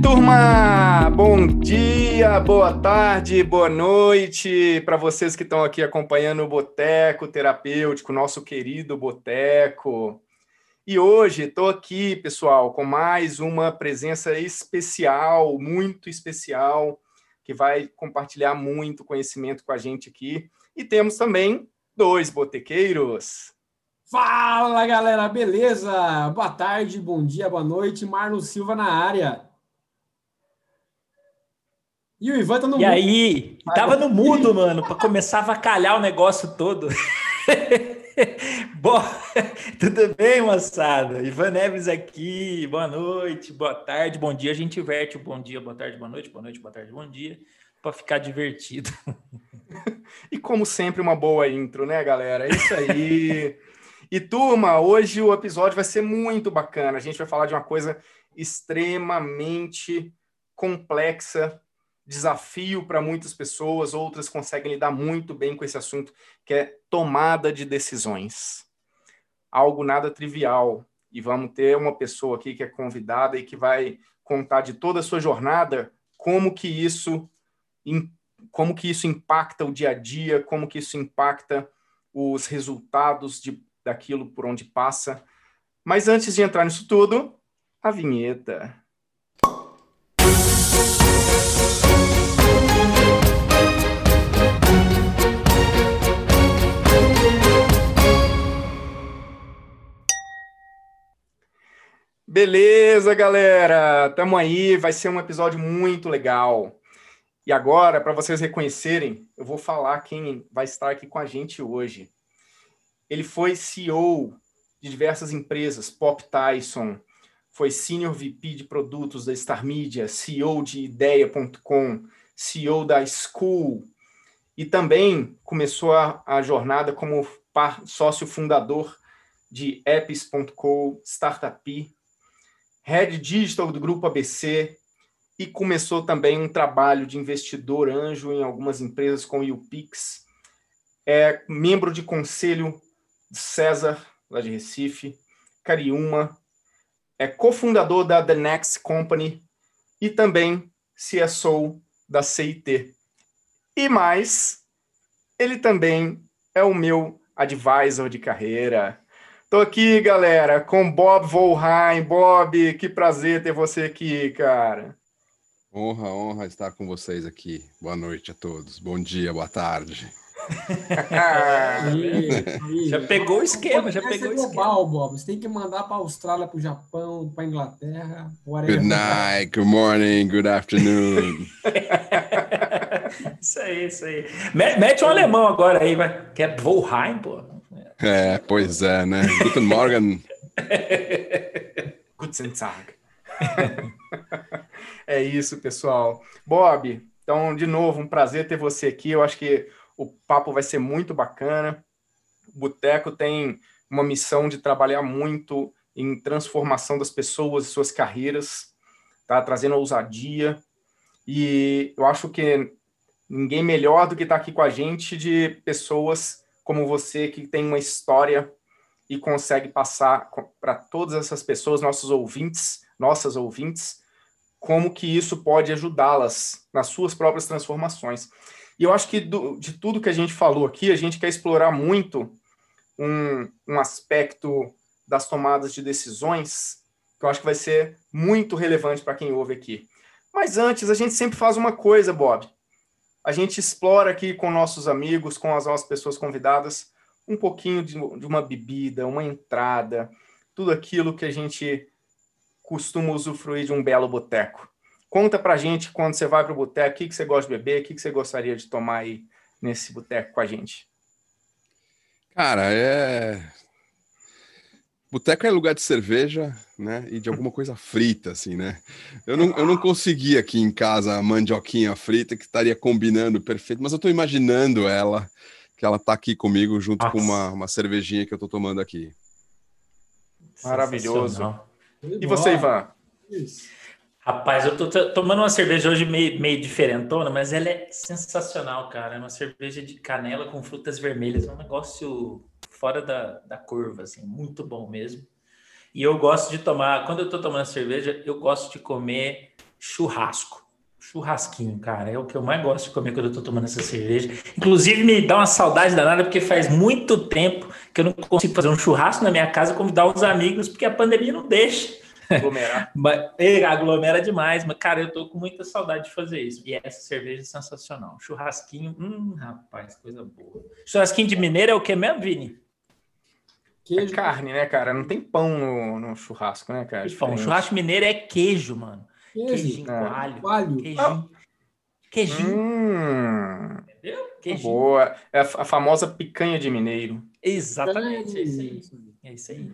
turma? Bom dia, boa tarde, boa noite para vocês que estão aqui acompanhando o Boteco Terapêutico, nosso querido Boteco. E hoje estou aqui, pessoal, com mais uma presença especial, muito especial, que vai compartilhar muito conhecimento com a gente aqui. E temos também dois botequeiros. Fala galera, beleza? Boa tarde, bom dia, boa noite. Marlon Silva na área. E o Ivan tá no e mudo. E aí? Tava no mudo, mano, para começar a vacalhar o negócio todo. Bom, tudo bem, moçada? Ivan Neves aqui, boa noite, boa tarde, bom dia. A gente inverte o bom dia, boa tarde, boa noite, boa noite, boa tarde, bom dia, para ficar divertido. e como sempre, uma boa intro, né, galera? É isso aí. E turma, hoje o episódio vai ser muito bacana. A gente vai falar de uma coisa extremamente complexa, desafio para muitas pessoas, outras conseguem lidar muito bem com esse assunto, que é tomada de decisões. Algo nada trivial. E vamos ter uma pessoa aqui que é convidada e que vai contar de toda a sua jornada, como que isso como que isso impacta o dia a dia, como que isso impacta os resultados de daquilo por onde passa. Mas antes de entrar nisso tudo, a vinheta. Beleza, galera. Tamo aí, vai ser um episódio muito legal. E agora, para vocês reconhecerem, eu vou falar quem vai estar aqui com a gente hoje. Ele foi CEO de diversas empresas, Pop Tyson, foi Senior VP de produtos da Star Media, CEO de Ideia.com, CEO da School, e também começou a, a jornada como par, sócio fundador de Apps.co, Startup, Head Digital do Grupo ABC, e começou também um trabalho de investidor anjo em algumas empresas como o UPix, é membro de conselho César, lá de Recife, Cariúma, é cofundador da The Next Company e também CSO da CIT. E mais, ele também é o meu advisor de carreira. Tô aqui, galera, com Bob Volheim. Bob, que prazer ter você aqui, cara. Honra, honra estar com vocês aqui. Boa noite a todos. Bom dia, boa tarde já pegou o esquema, já pegou o global, esquema. Bob. Você tem que mandar para a Austrália, para o Japão, para a Inglaterra. Good night, good morning, good afternoon. isso aí, isso aí. Mete um alemão agora aí, vai. Que é Volheim, pô. É, pois é, né? Guten Morgen. Guten Tag. é isso, pessoal. Bob, então, de novo, um prazer ter você aqui. Eu acho que o papo vai ser muito bacana. O Boteco tem uma missão de trabalhar muito em transformação das pessoas e suas carreiras, tá? trazendo ousadia. E eu acho que ninguém melhor do que estar tá aqui com a gente de pessoas como você que tem uma história e consegue passar para todas essas pessoas, nossos ouvintes, nossas ouvintes, como que isso pode ajudá-las nas suas próprias transformações. E eu acho que do, de tudo que a gente falou aqui, a gente quer explorar muito um, um aspecto das tomadas de decisões que eu acho que vai ser muito relevante para quem ouve aqui. Mas antes, a gente sempre faz uma coisa, Bob. A gente explora aqui com nossos amigos, com as nossas pessoas convidadas, um pouquinho de, de uma bebida, uma entrada, tudo aquilo que a gente costuma usufruir de um belo boteco. Conta pra gente quando você vai para o boteco, o que, que você gosta de beber, o que, que você gostaria de tomar aí nesse boteco com a gente. Cara, é. Boteco é lugar de cerveja, né? E de alguma coisa frita, assim, né? Eu não, eu não consegui aqui em casa a mandioquinha frita que estaria combinando perfeito, mas eu estou imaginando ela, que ela tá aqui comigo junto Nossa. com uma, uma cervejinha que eu estou tomando aqui. Maravilhoso. E você, Ivan? Isso. Rapaz, eu tô tomando uma cerveja hoje meio, meio diferentona, mas ela é sensacional, cara. É uma cerveja de canela com frutas vermelhas, é um negócio fora da, da curva, assim, muito bom mesmo. E eu gosto de tomar, quando eu tô tomando cerveja, eu gosto de comer churrasco. Churrasquinho, cara, é o que eu mais gosto de comer quando eu tô tomando essa cerveja. Inclusive, me dá uma saudade danada, porque faz muito tempo que eu não consigo fazer um churrasco na minha casa, convidar uns amigos, porque a pandemia não deixa. Aglomerar. É, aglomera demais, mas, cara, eu tô com muita saudade de fazer isso. E essa cerveja é sensacional. Churrasquinho, hum, rapaz, coisa boa. Churrasquinho de mineiro é o que mesmo, Vini? Queijo. É carne, né, cara? Não tem pão no, no churrasco, né, cara? Pão. Churrasco mineiro é queijo, mano. Queijo. Queijinho, é. coalho. Coalho. Queijinho. Ah. Queijinho. Hum, Entendeu? Queijinho. boa. É a, a famosa picanha de mineiro. Exatamente. É isso aí. É isso aí.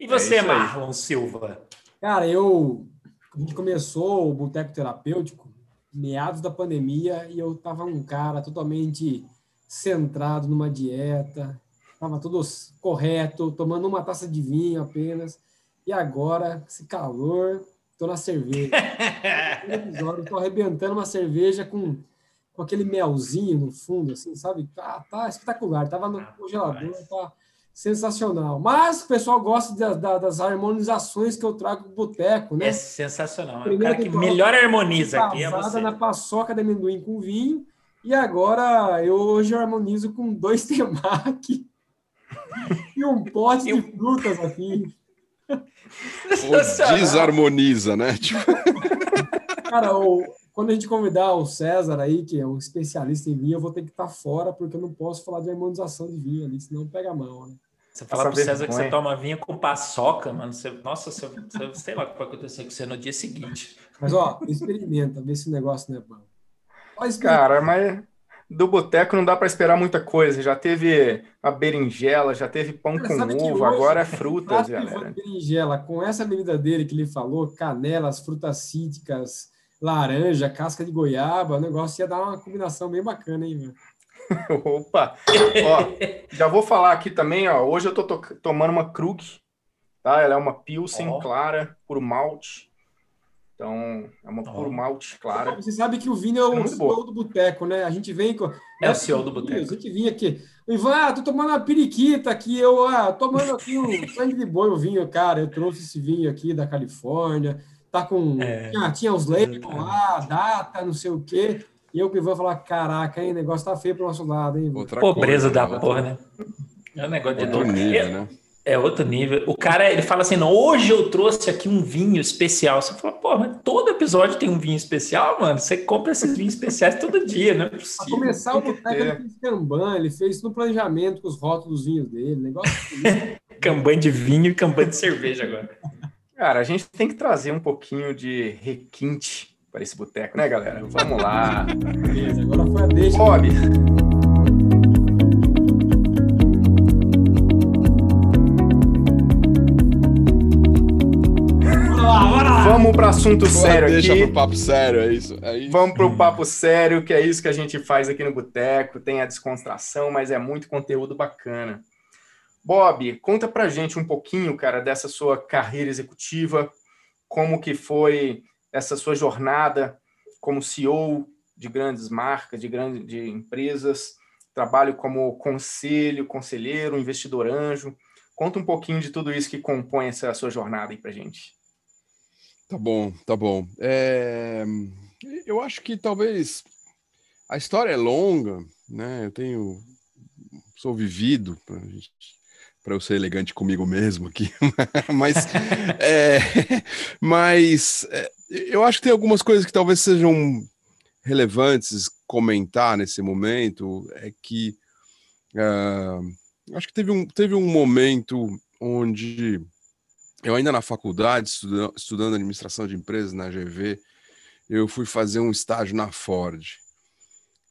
E você, É. Marlon Silva? Cara, eu. A gente começou o Boteco Terapêutico meados da pandemia e eu tava um cara totalmente centrado numa dieta, tava tudo correto, tomando uma taça de vinho apenas. E agora, esse calor, tô na cerveja. Episódio, tô arrebentando uma cerveja com, com aquele melzinho no fundo, assim, sabe? Tá, tá espetacular. Tava no congelador, tá sensacional. Mas o pessoal gosta da- da- das harmonizações que eu trago do boteco, né? É sensacional. É o Primeiro cara que melhor harmoniza aqui é você. na paçoca de amendoim com vinho. E agora eu hoje harmonizo com dois temaki e um pote de frutas aqui. Ou desarmoniza, né? Tipo, Cara, o- quando a gente convidar o César aí, que é um especialista em vinho, eu vou ter que estar fora, porque eu não posso falar de harmonização de vinho ali, senão pega mal, né? Você falar pro César que você toma vinho com paçoca, mano. Você, nossa, você, você- sei lá o que vai acontecer com você no dia seguinte. Mas, ó, experimenta, vê se o negócio não é bom. Experimenta. Cara, mas do boteco não dá para esperar muita coisa. Já teve a berinjela, já teve pão Cara, com ovo, hoje, agora é frutas, galera. berinjela, com essa bebida dele que ele falou, canelas, frutas cítricas, laranja, casca de goiaba, o negócio ia dar uma combinação bem bacana, hein, velho? Opa! Ó, já vou falar aqui também, ó. Hoje eu tô to- tomando uma Krug, tá? Ela é uma Pilsen Ó. clara, puro malte. Então, é uma Ó. puro malte clara. Você sabe que o Vini é o Muito boa. CEO do boteco, né? A gente vem com. É o CEO do boteco. A gente vinha aqui. O Ivan, ah, tô tomando uma periquita aqui. Eu, ah, tomando aqui um sangue de boi, o vinho, cara. Eu trouxe esse vinho aqui da Califórnia. Tá com. É. Tinha, tinha os labels lá, data, não sei o quê. E eu que vou falar: caraca, hein, o negócio tá feio pro nosso lado, hein, outra Pobreza coisa, da né? porra, né? É um negócio de Outro louco. nível, É- né? É outro nível. O cara, ele fala assim, não, hoje eu trouxe aqui um vinho especial. Você fala, pô, mas todo episódio tem um vinho especial, mano. Você compra esses vinhos especiais todo dia, não é Pra possível. começar, o boteco ele fez Kanban, ele fez no planejamento com os rótulos dos vinhos dele. Negócio. Campanha de vinho e campanha de cerveja agora. Cara, a gente tem que trazer um pouquinho de requinte para esse boteco, né, galera? Vamos lá. Beleza, agora foi a deixa. Bob, vamos para assunto sério Deixa aqui. pro papo sério, é isso. Aí, Vamos para o papo sério, que é isso que a gente faz aqui no Boteco. Tem a descontração, mas é muito conteúdo bacana. Bob, conta pra gente um pouquinho, cara, dessa sua carreira executiva, como que foi essa sua jornada como CEO de grandes marcas, de grandes de empresas, trabalho como conselho, conselheiro, investidor anjo. Conta um pouquinho de tudo isso que compõe essa sua jornada aí pra gente. Tá bom, tá bom. É, Eu acho que talvez a história é longa, né? Eu tenho. Sou vivido para gente para eu ser elegante comigo mesmo aqui, mas, é, mas é, eu acho que tem algumas coisas que talvez sejam relevantes comentar nesse momento. É que ah, acho que teve um, teve um momento onde eu ainda na faculdade, estuda- estudando administração de empresas na GV, eu fui fazer um estágio na Ford.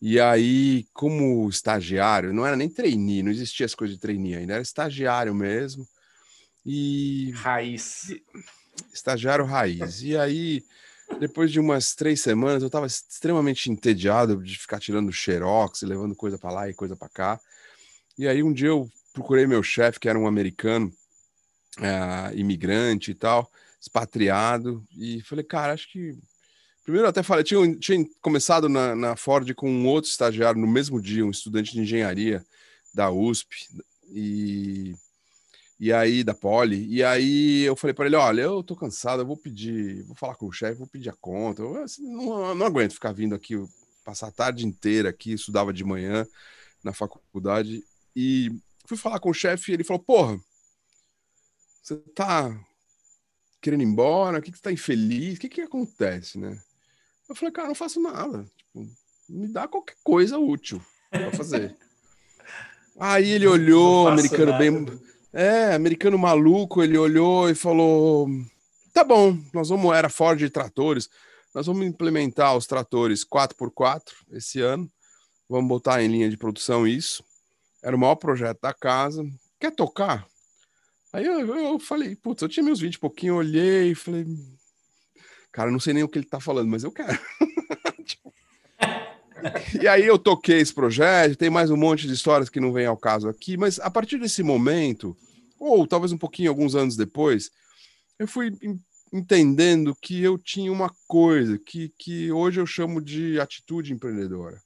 E aí, como estagiário, não era nem trainee, não existia essa coisa de trainee ainda, era estagiário mesmo. E Raiz. Estagiário raiz. E aí, depois de umas três semanas, eu estava extremamente entediado de ficar tirando xerox, levando coisa para lá e coisa para cá. E aí, um dia eu procurei meu chefe, que era um americano, ah, imigrante e tal, expatriado, e falei, cara, acho que. Primeiro, até falei, tinha, tinha começado na, na Ford com um outro estagiário no mesmo dia, um estudante de engenharia da USP, e E aí, da Poli, e aí eu falei para ele: olha, eu tô cansado, eu vou pedir, vou falar com o chefe, vou pedir a conta. Eu assim, não, não aguento ficar vindo aqui, passar a tarde inteira aqui, estudava de manhã na faculdade. E fui falar com o chefe e ele falou: porra, você tá querendo ir embora? O que, que você tá infeliz? O que, que acontece, né? Eu falei, cara, não faço nada. Tipo, me dá qualquer coisa útil para fazer. Aí ele olhou, americano nada. bem é, americano maluco, ele olhou e falou: tá bom, nós vamos, era Ford de tratores, nós vamos implementar os tratores 4x4 esse ano, vamos botar em linha de produção isso. Era o maior projeto da casa. Quer tocar? Aí eu, eu falei, putz, eu tinha meus 20 e pouquinho, olhei e falei, cara, não sei nem o que ele tá falando, mas eu quero. e aí eu toquei esse projeto, tem mais um monte de histórias que não vem ao caso aqui, mas a partir desse momento, ou talvez um pouquinho, alguns anos depois, eu fui entendendo que eu tinha uma coisa que, que hoje eu chamo de atitude empreendedora.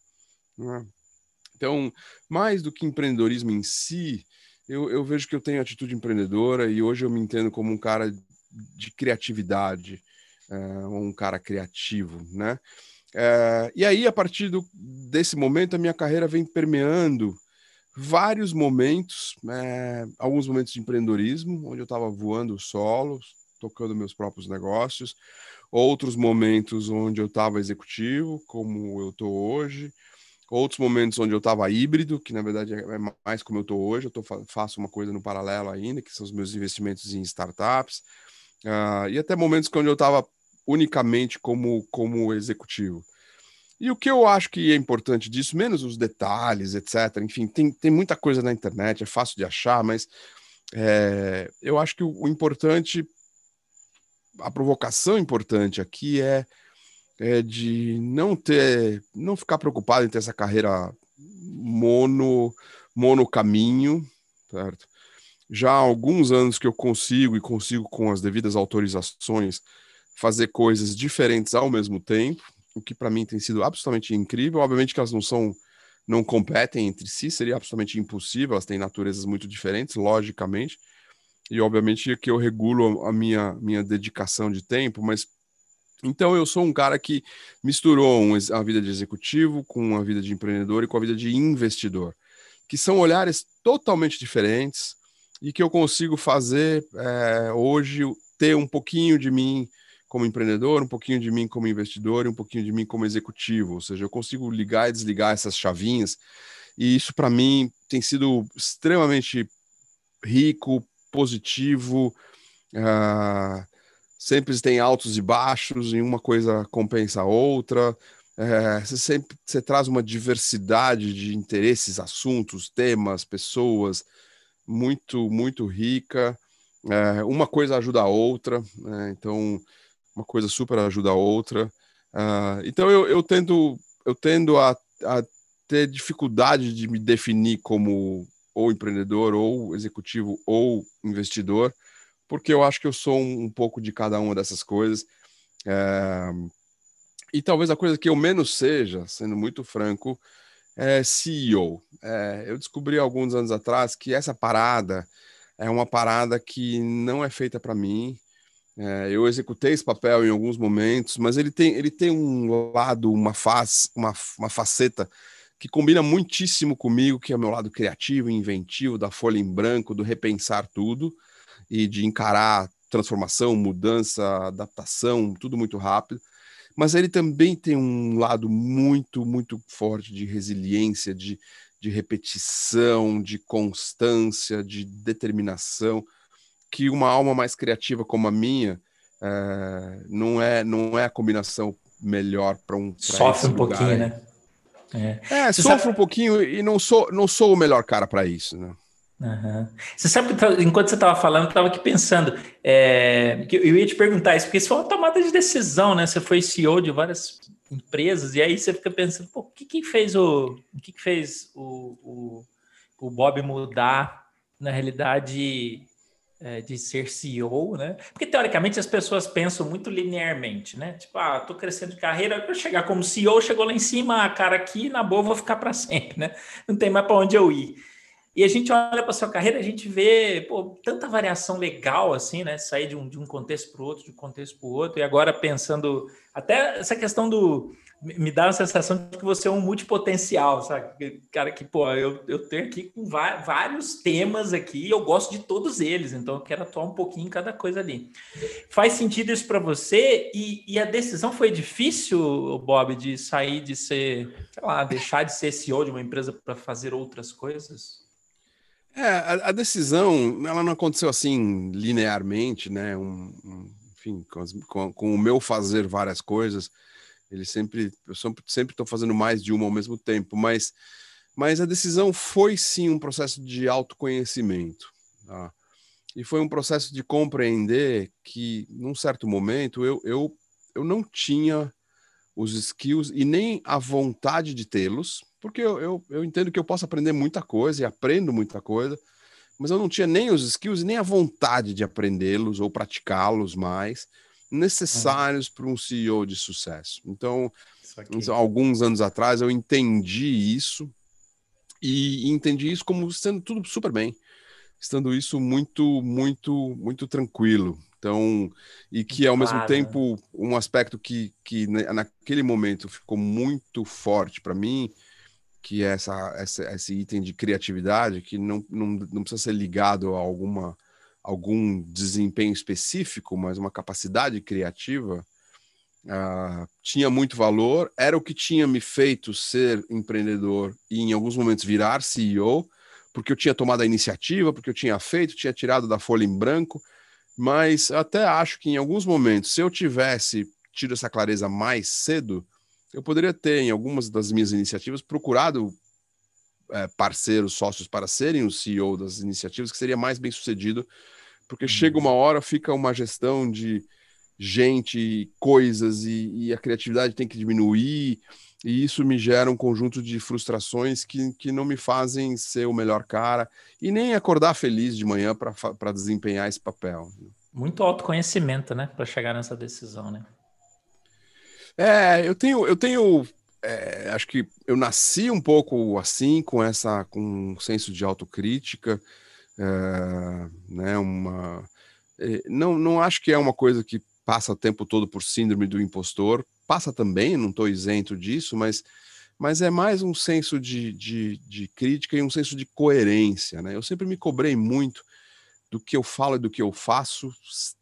Né? Então, mais do que empreendedorismo em si, eu, eu, vejo que eu tenho atitude empreendedora e hoje eu me entendo como um cara de criatividade, é, um cara criativo, né? É, e aí, a partir do, desse momento, a minha carreira vem permeando vários momentos, é, alguns momentos de empreendedorismo, onde eu estava voando solo, tocando meus próprios negócios, outros momentos onde eu estava executivo, como eu estou hoje, outros momentos onde eu estava híbrido, que na verdade é mais como eu estou hoje, eu tô, faço uma coisa no paralelo ainda, que são os meus investimentos em startups, uh, e até momentos onde eu estava unicamente como, como executivo. E o que eu acho que é importante disso, menos os detalhes, etc. Enfim, tem, tem muita coisa na internet, é fácil de achar, mas é, eu acho que o, o, importante, a provocação importante aqui é, é de não ter, não ficar preocupado em ter essa carreira mono, mono caminho, certo? Já há alguns anos que eu consigo e consigo com as devidas autorizações fazer coisas diferentes ao mesmo tempo, o que para mim tem sido absolutamente incrível. Obviamente que elas não são, não competem entre si, seria absolutamente impossível, elas têm naturezas muito diferentes, logicamente. E obviamente que eu regulo a minha, minha dedicação de tempo, mas então eu sou um cara que misturou a vida de executivo com a vida de empreendedor e com a vida de investidor, que são olhares totalmente diferentes e que eu consigo fazer é, hoje ter um pouquinho de mim como empreendedor, um pouquinho de mim como investidor e um pouquinho de mim como executivo. Ou seja, eu consigo ligar e desligar essas chavinhas. E isso, para mim, tem sido extremamente rico, positivo. Uh, sempre tem altos e baixos, e uma coisa compensa a outra. É, você sempre você traz uma diversidade de interesses, assuntos, temas, pessoas muito, muito rica. É, uma coisa ajuda a outra. Né? Então, uma coisa super ajuda a outra. Uh, então eu, eu tendo, eu tendo a, a ter dificuldade de me definir como ou empreendedor, ou executivo, ou investidor, porque eu acho que eu sou um, um pouco de cada uma dessas coisas. É... E talvez a coisa que eu menos seja, sendo muito franco, é CEO. É, eu descobri alguns anos atrás que essa parada é uma parada que não é feita para mim. É, eu executei esse papel em alguns momentos, mas ele tem, ele tem um lado, uma face, uma, uma faceta que combina muitíssimo comigo, que é o meu lado criativo inventivo, da folha em branco, do repensar tudo e de encarar transformação, mudança, adaptação, tudo muito rápido. Mas ele também tem um lado muito, muito forte de resiliência, de, de repetição, de constância, de determinação que uma alma mais criativa como a minha é, não é não é a combinação melhor para um pra sofre um pouquinho, aí. né? É, é sofre sabe... um pouquinho e não sou não sou o melhor cara para isso, né? Uhum. Você sabe que enquanto você estava falando, eu estava aqui pensando, é, que eu ia te perguntar isso, porque isso foi uma tomada de decisão, né? Você foi CEO de várias empresas, e aí você fica pensando, pô, o que, que fez o, o que, que fez o, o, o Bob mudar, na realidade, de ser CEO, né? Porque teoricamente as pessoas pensam muito linearmente, né? Tipo, ah, tô crescendo de carreira, para chegar como CEO, chegou lá em cima, a cara aqui, na boa, vou ficar para sempre, né? Não tem mais para onde eu ir. E a gente olha para sua carreira, a gente vê pô, tanta variação legal assim, né? Sair de um, de um contexto para o outro, de um contexto para o outro, e agora pensando até essa questão do me dá a sensação de que você é um multipotencial, sabe? Cara, que, pô, eu, eu tenho aqui com vários temas aqui, eu gosto de todos eles, então eu quero atuar um pouquinho em cada coisa ali. Faz sentido isso para você? E, e, a decisão foi difícil, Bob, de sair de ser, sei lá, deixar de ser CEO de uma empresa para fazer outras coisas? É, a, a, decisão, ela não aconteceu assim linearmente, né? Um, um, enfim, com, com, com o meu fazer várias coisas ele sempre, sempre estou fazendo mais de uma ao mesmo tempo, mas, mas a decisão foi sim um processo de autoconhecimento. Tá? E foi um processo de compreender que, num certo momento, eu, eu, eu não tinha os skills e nem a vontade de tê-los, porque eu, eu, eu entendo que eu posso aprender muita coisa e aprendo muita coisa, mas eu não tinha nem os skills e nem a vontade de aprendê-los ou praticá-los mais necessários para um CEO de sucesso. Então, alguns anos atrás eu entendi isso e entendi isso como sendo tudo super bem, estando isso muito, muito, muito tranquilo. Então, e que ao mesmo tempo um aspecto que, que naquele momento ficou muito forte para mim, que é essa, essa, esse item de criatividade, que não, não, não precisa ser ligado a alguma algum desempenho específico, mas uma capacidade criativa, uh, tinha muito valor, era o que tinha me feito ser empreendedor e em alguns momentos virar CEO, porque eu tinha tomado a iniciativa, porque eu tinha feito, tinha tirado da folha em branco, mas até acho que em alguns momentos, se eu tivesse tido essa clareza mais cedo, eu poderia ter, em algumas das minhas iniciativas, procurado é, parceiros, sócios para serem o CEO das iniciativas, que seria mais bem sucedido, porque chega uma hora, fica uma gestão de gente, coisas, e, e, a criatividade tem que diminuir, e isso me gera um conjunto de frustrações que, que não me fazem ser o melhor cara, e nem acordar feliz de manhã para desempenhar esse papel. Muito autoconhecimento, né, para chegar nessa decisão, né? É, eu tenho, eu tenho é, acho que eu nasci um pouco assim, com essa, com um senso de autocrítica, é, né, uma, é, não, não acho que é uma coisa que passa o tempo todo por síndrome do impostor, passa também, não estou isento disso, mas, mas é mais um senso de, de, de crítica e um senso de coerência, né? Eu sempre me cobrei muito do que eu falo e do que eu faço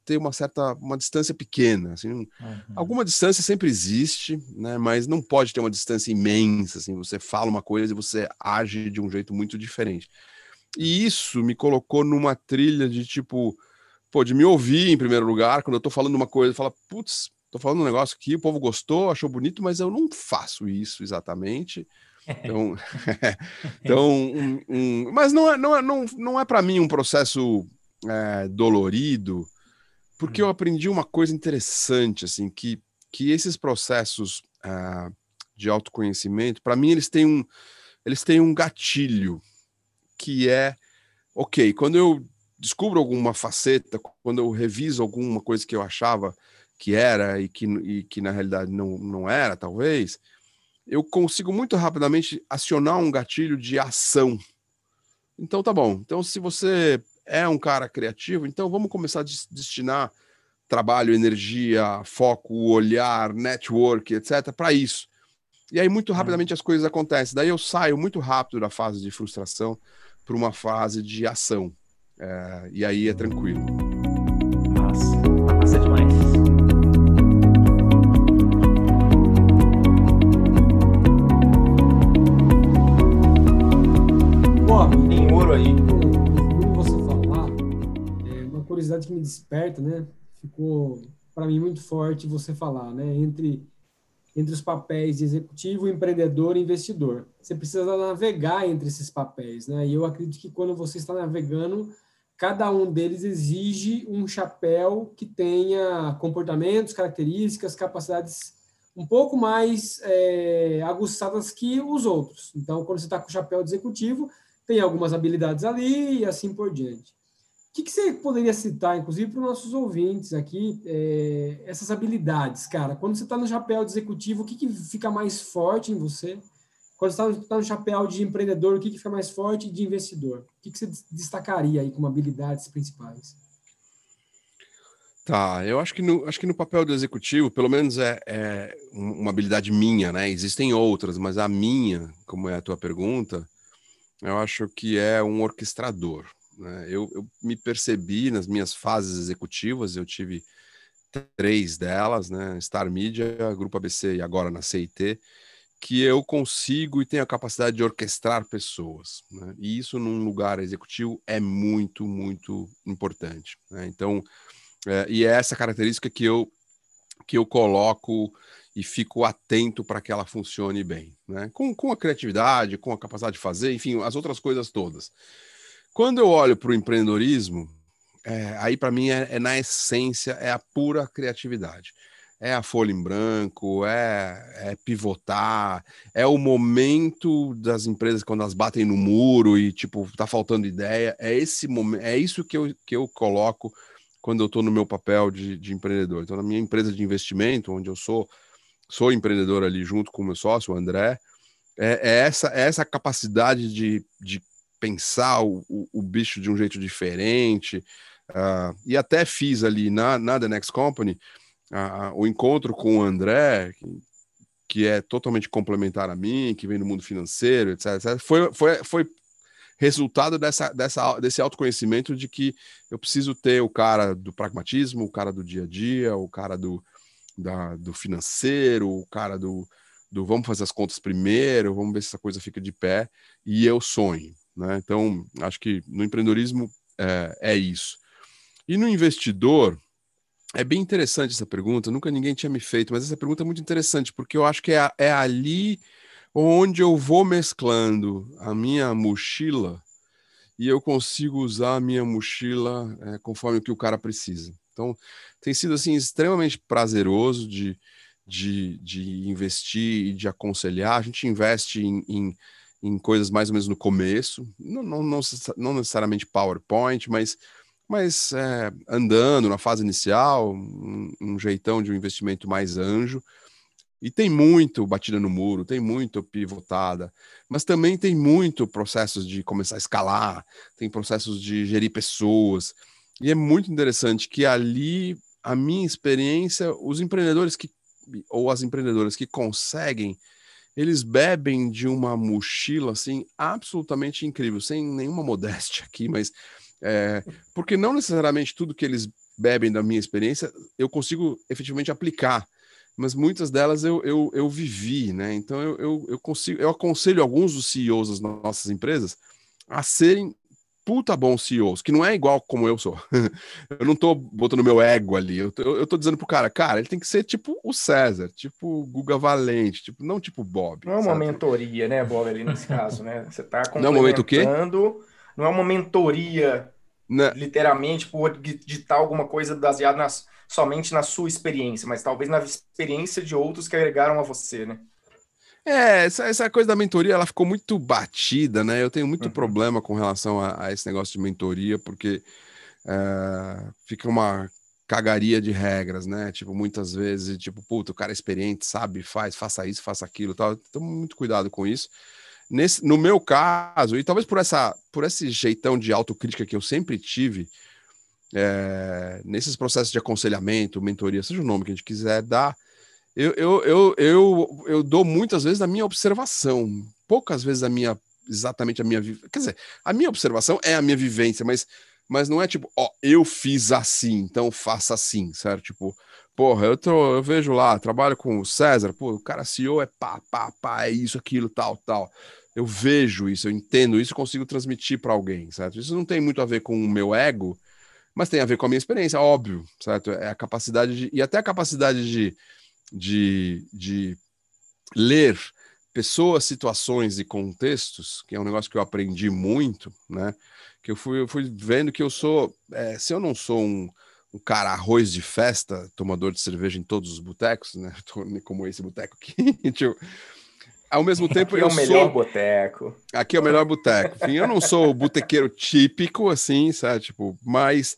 ter uma certa uma distância pequena assim uhum. alguma distância sempre existe né mas não pode ter uma distância imensa assim você fala uma coisa e você age de um jeito muito diferente. E isso me colocou numa trilha de tipo pô de me ouvir em primeiro lugar quando eu tô falando uma coisa fala putz tô falando um negócio aqui o povo gostou achou bonito mas eu não faço isso exatamente. Então, então um, um, mas não é, não é, não, não é para mim um processo é, dolorido, porque hum. eu aprendi uma coisa interessante, assim, que, que esses processos uh, de autoconhecimento, para mim, eles têm, um, eles têm um gatilho, que é, ok, quando eu descubro alguma faceta, quando eu reviso alguma coisa que eu achava que era e que, e que na realidade não, não era, talvez, eu consigo muito rapidamente acionar um gatilho de ação. Então tá bom. Então, se você é um cara criativo, então vamos começar a destinar trabalho, energia, foco, olhar, network, etc., para isso. E aí, muito uhum. rapidamente, as coisas acontecem. Daí eu saio muito rápido da fase de frustração para uma fase de ação. É, e aí é tranquilo. Massa, massa demais. Desperta, né? Ficou para mim muito forte você falar, né? Entre entre os papéis de executivo, empreendedor e investidor. Você precisa navegar entre esses papéis, né? E eu acredito que quando você está navegando, cada um deles exige um chapéu que tenha comportamentos, características, capacidades um pouco mais é, aguçadas que os outros. Então, quando você está com o chapéu de executivo, tem algumas habilidades ali e assim por diante. Que, que você poderia citar, inclusive, para os nossos ouvintes aqui, é, essas habilidades, cara? Quando você está no chapéu de executivo, o que, que fica mais forte em você? quando você está tá no chapéu de empreendedor, o que, que fica mais forte de investidor? O que, que você destacaria aí como habilidades principais? Tá, eu acho que no, acho que no papel do executivo, pelo menos é, é uma habilidade minha, né? Existem outras, mas a minha, como é a tua pergunta, eu acho que é um orquestrador. Né? Eu, eu me percebi nas minhas fases executivas, eu tive três delas, né? Star Media, Grupo ABC e agora na CIT, que eu consigo e tenho a capacidade de orquestrar pessoas. Né? E isso num lugar executivo é muito, muito importante. Né? Então, é, e é essa característica que eu, que eu coloco e fico atento para que ela funcione bem, né? com, com a criatividade, com a capacidade de fazer, enfim, as outras coisas todas. Quando eu olho para o empreendedorismo, é, aí para mim é, é na essência, é a pura criatividade é a folha em branco, é, é, pivotar, é o momento das empresas quando elas batem no muro e tipo tá faltando ideia, é esse momento, é isso que eu, que eu coloco quando eu estou no meu papel de, de, empreendedor. Então na minha empresa de investimento, onde eu sou sou empreendedor ali junto com o meu sócio, o André, é, é essa é essa capacidade de, de pensar o, o, o bicho de um jeito diferente. Uh, e até fiz ali na, na The Next Company a, o encontro com o André, que, que, é totalmente complementar a mim, que vem do mundo financeiro, etc, etc foi, foi, foi resultado dessa, dessa, desse autoconhecimento de que eu preciso ter o cara do pragmatismo, o cara do dia a dia, o cara do, da, do financeiro, o cara do, do vamos fazer as contas primeiro, vamos ver se essa coisa fica de pé, e eu sonho. Né? Então, acho que no empreendedorismo é, é isso. E no investidor, é bem interessante essa pergunta, nunca ninguém tinha me feito, mas essa pergunta é muito interessante, porque eu acho que é, é ali onde eu vou mesclando a minha mochila e eu consigo usar a minha mochila é, conforme o que o cara precisa. Então, tem sido assim extremamente prazeroso de, de, de investir e de aconselhar. A gente investe em, em, em coisas mais ou menos no começo, não, não, não, não necessariamente PowerPoint, mas mas é, andando na fase inicial, um, um, jeitão de um investimento mais anjo. E tem muito batida no muro, tem muito pivotada, mas também tem muito processos de começar a escalar, tem processos de gerir pessoas. E é muito interessante que ali, a minha experiência, os empreendedores que, ou as empreendedoras que conseguem, eles bebem de uma mochila assim absolutamente incrível, sem nenhuma modéstia aqui, mas é, porque não necessariamente tudo que eles bebem da minha experiência eu consigo efetivamente aplicar, mas muitas delas eu, eu, eu vivi, né? Então eu, eu, eu consigo, eu aconselho alguns dos CEOs das nossas empresas a serem puta bons CEOs, que não é igual como eu sou. eu não tô botando meu ego ali, eu tô, eu tô dizendo pro cara, cara, ele tem que ser tipo o César, tipo o Guga Valente, tipo, não tipo o Bob. Não é uma sabe? mentoria, né, Bob, ali nesse caso, né? Você tá complementando... Não é um momento o quê? não é uma mentoria, né? literalmente, por ditar alguma coisa baseada nas, somente na sua experiência, mas talvez na experiência de outros que agregaram a você, né? É, essa, essa coisa da mentoria, ela ficou muito batida, né? Eu tenho muito uhum. problema com relação a, a, esse negócio de mentoria, porque é, fica uma cagaria de regras, né? Tipo, muitas vezes, tipo, puta, o cara é experiente, sabe, faz, faça isso, faça aquilo, tal. Então, muito cuidado com isso. Nesse, no meu caso, e talvez por, essa, por esse jeitão de autocrítica que eu sempre tive, é, nesses processos de aconselhamento, mentoria, seja o nome que a gente quiser dar, eu, eu, eu, eu, eu dou muitas vezes a minha observação, poucas vezes a minha, exatamente a minha, quer dizer, a minha observação é a minha vivência, mas, mas não é tipo, ó, eu fiz assim, então faça assim, certo? Tipo, porra, eu, tô, eu vejo lá, trabalho com o César, pô, o cara CEO é pá, pá, pá, é isso, aquilo, tal, tal eu vejo isso, eu entendo isso, consigo transmitir para alguém, certo? Isso não tem muito a ver com o meu ego, mas tem a ver com a minha experiência, óbvio, certo? É a capacidade de, e até a capacidade de, de, de ler pessoas, situações e contextos, que é um negócio que eu aprendi muito, né? Que eu fui, eu fui vendo que eu sou, é, se eu não sou um, um cara arroz de festa, tomador de cerveja em todos os botecos, né? Como esse boteco aqui, tipo, ao mesmo tempo Aqui eu é o melhor sou... boteco. Aqui é o melhor boteco. Enfim, eu não sou o botequeiro típico, assim, sabe? Tipo, mais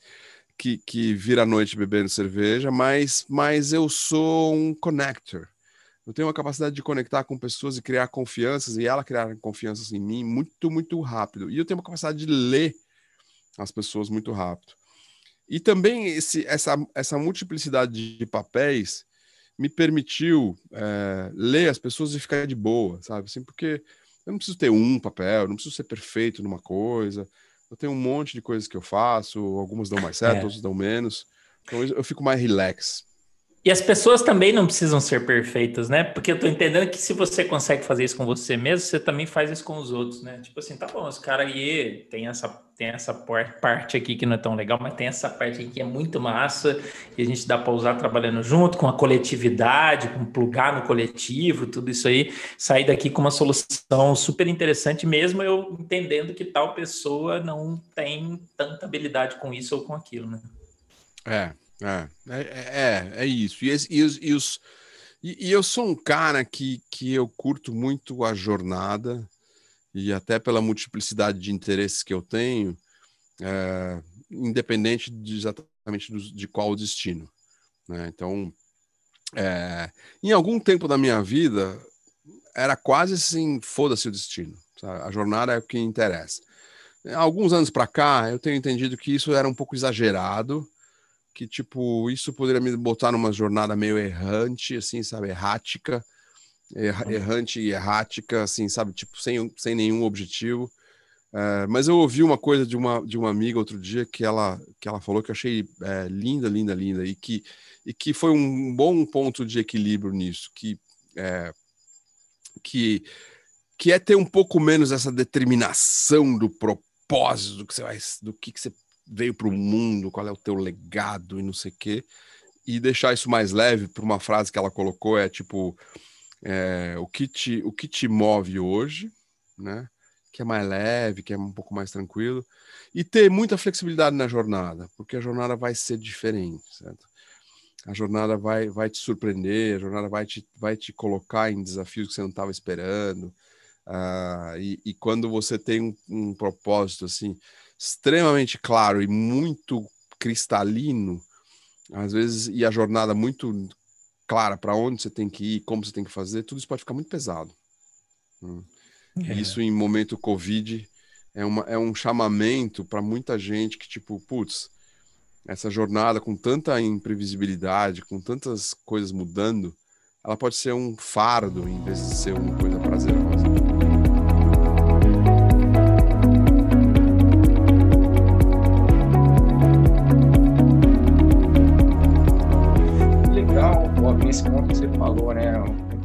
que, que vira a noite bebendo cerveja, mas, mas eu sou um connector. eu tenho uma capacidade de conectar com pessoas e criar confianças, e ela criar confianças em mim muito, muito rápido. E eu tenho uma capacidade de ler as pessoas muito rápido. E também esse, essa, essa multiplicidade de papéis me permitiu é, ler as pessoas e ficar de boa, sabe? Assim, porque eu não preciso ter um papel, não preciso ser perfeito numa coisa. Eu tenho um monte de coisas que eu faço, algumas dão mais certo, é. outras dão menos. Então eu fico mais relax. E as pessoas também não precisam ser perfeitas, né? Porque eu tô entendendo que se você consegue fazer isso com você mesmo, você também faz isso com os outros, né? Tipo assim, tá bom, esse cara aí tem essa, tem essa parte aqui que não é tão legal, mas tem essa parte aqui que é muito massa e a gente dá para usar trabalhando junto, com a coletividade, com plugar no coletivo, tudo isso aí, sair daqui com uma solução super interessante, mesmo eu entendendo que tal pessoa não tem tanta habilidade com isso ou com aquilo, né? É, é, é, é, é isso. E, e, os, e, os, e, e, eu sou um cara que, que eu curto muito a jornada, e até pela multiplicidade de interesses que eu tenho, é, independente de exatamente do, de qual o destino. Né? Então, é, em algum tempo da minha vida, era quase assim: foda-se o destino. Sabe? A jornada é o que interessa. Alguns anos para cá, eu tenho entendido que isso era um pouco exagerado que, tipo, isso poderia me botar numa jornada meio errante, assim, sabe, errática, uhum. errante e errática, assim, sabe, tipo, sem, sem nenhum objetivo. É, mas eu ouvi uma coisa de uma, de uma amiga outro dia que ela, que ela falou que eu achei é, linda, linda, linda, e que, e que foi um bom ponto de equilíbrio nisso, que, é, que, que é ter um pouco menos essa determinação do propósito, do que você vai, do que, que você veio para o mundo, qual é o teu legado e não sei o quê. E deixar isso mais leve por uma frase que ela colocou é tipo é, o, que te, o que te move hoje, né? Que é mais leve, que é um pouco mais tranquilo. E ter muita flexibilidade na jornada, porque a jornada vai ser diferente, certo? A jornada vai, vai te surpreender, a jornada vai te, vai te colocar em desafios que você não estava esperando. Uh, e, e, quando você tem um, um propósito assim, extremamente claro e muito cristalino, às vezes, e a jornada muito clara para onde você tem que ir, como você tem que fazer, tudo isso pode ficar muito pesado. Hum. É. Isso em momento Covid é, uma, é um chamamento para muita gente que, tipo, putz, essa jornada com tanta imprevisibilidade, com tantas coisas mudando, ela pode ser um fardo em vez de ser uma coisa prazerosa.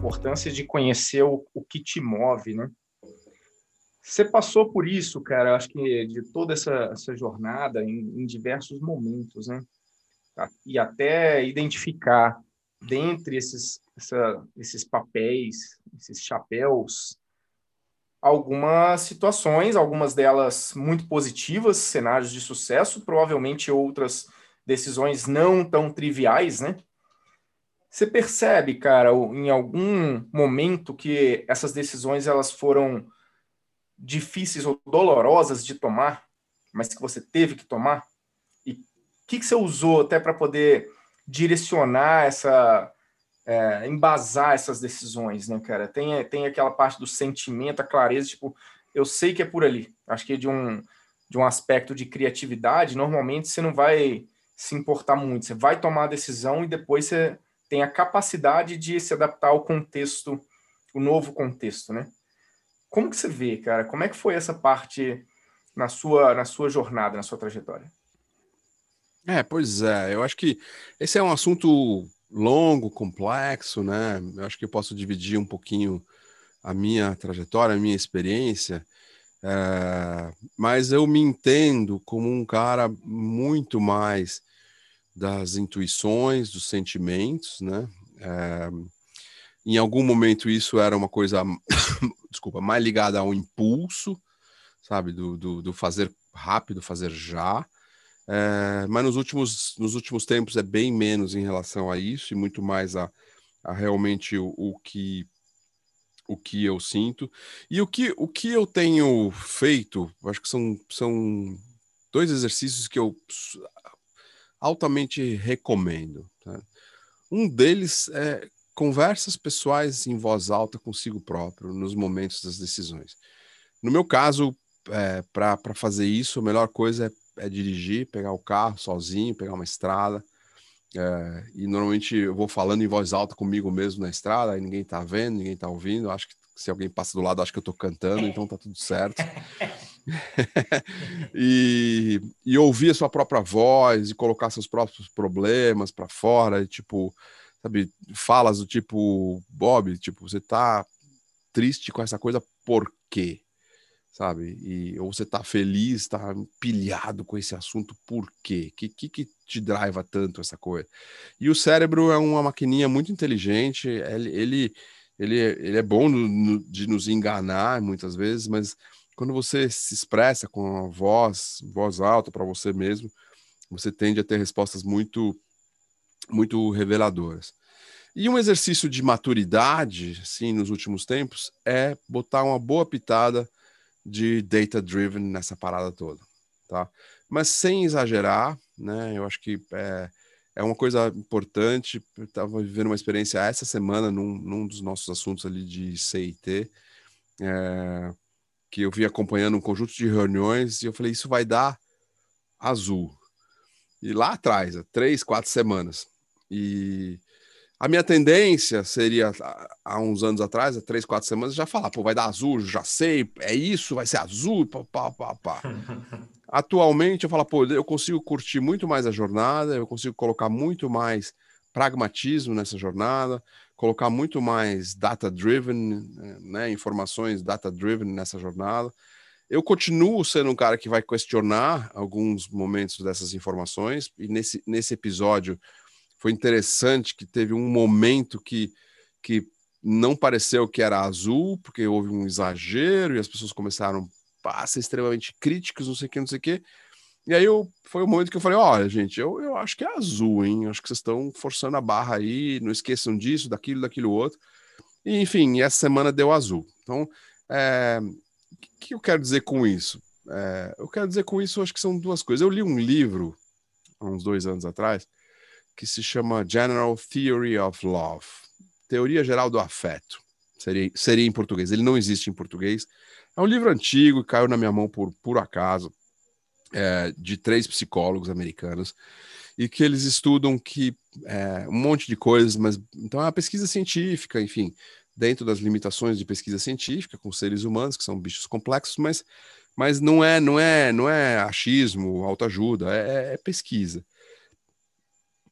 Importância de conhecer o, o que te move, né? Você passou por isso, cara, acho que de toda essa, essa jornada em, em diversos momentos, né? E até identificar dentre esses, essa, esses papéis, esses chapéus, algumas situações, algumas delas muito positivas, cenários de sucesso, provavelmente outras decisões não tão triviais, né? Você percebe, cara, em algum momento que essas decisões elas foram difíceis ou dolorosas de tomar, mas que você teve que tomar? E o que, que você usou até para poder direcionar essa, é, embasar essas decisões, né, cara? Tem, tem aquela parte do sentimento, a clareza, tipo, eu sei que é por ali. Acho que de um, de um aspecto de criatividade, normalmente você não vai se importar muito. Você vai tomar a decisão e depois você tem a capacidade de se adaptar ao contexto, o novo contexto, né? Como que você vê, cara? Como é que foi essa parte na sua, na sua jornada, na sua trajetória? É, pois é. Eu acho que esse é um assunto longo, complexo, né? Eu acho que eu posso dividir um pouquinho a minha trajetória, a minha experiência, é, mas eu me entendo como um cara muito mais das intuições, dos sentimentos, né? É, em algum momento isso era uma coisa, desculpa, mais ligada ao impulso, sabe, do, do, do fazer rápido, fazer já. É, mas nos últimos, nos últimos tempos é bem menos em relação a isso e muito mais a, a realmente o, o, que o que eu sinto e o que, o que eu tenho feito acho que são, são dois exercícios que eu altamente recomendo. Tá? Um deles é conversas pessoais em voz alta consigo próprio nos momentos das decisões. No meu caso, é, para fazer isso, a melhor coisa é, é, dirigir, pegar o carro sozinho, pegar uma estrada. É, e normalmente eu vou falando em voz alta comigo mesmo na estrada, aí ninguém está vendo, ninguém está ouvindo. Acho que se alguém passa do lado, acho que eu estou cantando, então tá tudo certo. e, e ouvir a sua própria voz e colocar seus próprios problemas para fora, e, tipo, sabe, falas do tipo, Bob, tipo, você tá triste com essa coisa por quê? Sabe? E, ou você tá feliz, tá pilhado com esse assunto por quê? Que, que, que te driva tanto essa coisa? E o cérebro é uma maquininha muito inteligente, ele, ele, ele, ele é bom no, no, de nos enganar muitas vezes, mas quando você se expressa com a voz, voz alta para você mesmo, você tende a ter respostas muito muito reveladoras. E um exercício de maturidade, sim, nos últimos tempos, é botar uma boa pitada de data driven nessa parada toda, tá? Mas sem exagerar, né? Eu acho que é, é uma coisa importante. Eu estava vivendo uma experiência essa semana num, num dos nossos assuntos ali de CIT. É, que eu vim acompanhando um conjunto de reuniões e eu falei, isso vai dar azul. E lá atrás, há três, quatro semanas. E a minha tendência seria, há uns anos atrás, há três, quatro semanas, já falar, pô, vai dar azul, já sei, é isso, vai ser azul, pá, pá, pá, pá. Atualmente, eu falo, pô, eu consigo curtir muito mais a jornada, eu consigo colocar muito mais pragmatismo nessa jornada, colocar muito mais data-driven, né, informações data-driven nessa jornada. Eu continuo sendo um cara que vai questionar alguns momentos dessas informações, e nesse, nesse episódio foi interessante que teve um momento que, que não pareceu que era azul, porque houve um exagero e as pessoas começaram a ser extremamente críticos, não sei o que, não sei o que. E aí eu, foi o momento que eu falei: olha, gente, eu, eu acho que é azul, hein? Acho que vocês estão forçando a barra aí, não esqueçam disso, daquilo, daquilo outro. E, enfim, essa semana deu azul. Então, é, o que eu quero dizer com isso? É, eu quero dizer com isso, acho que são duas coisas. Eu li um livro, há uns dois anos atrás, que se chama General Theory of Love Teoria Geral do Afeto. Seria, seria em português. Ele não existe em português. É um livro antigo, caiu na minha mão por, por acaso é, de três psicólogos americanos e que eles estudam que é, um monte de coisas, mas então é uma pesquisa científica, enfim, dentro das limitações de pesquisa científica com seres humanos que são bichos complexos, mas mas não é não é não é achismo, autoajuda, é, é pesquisa.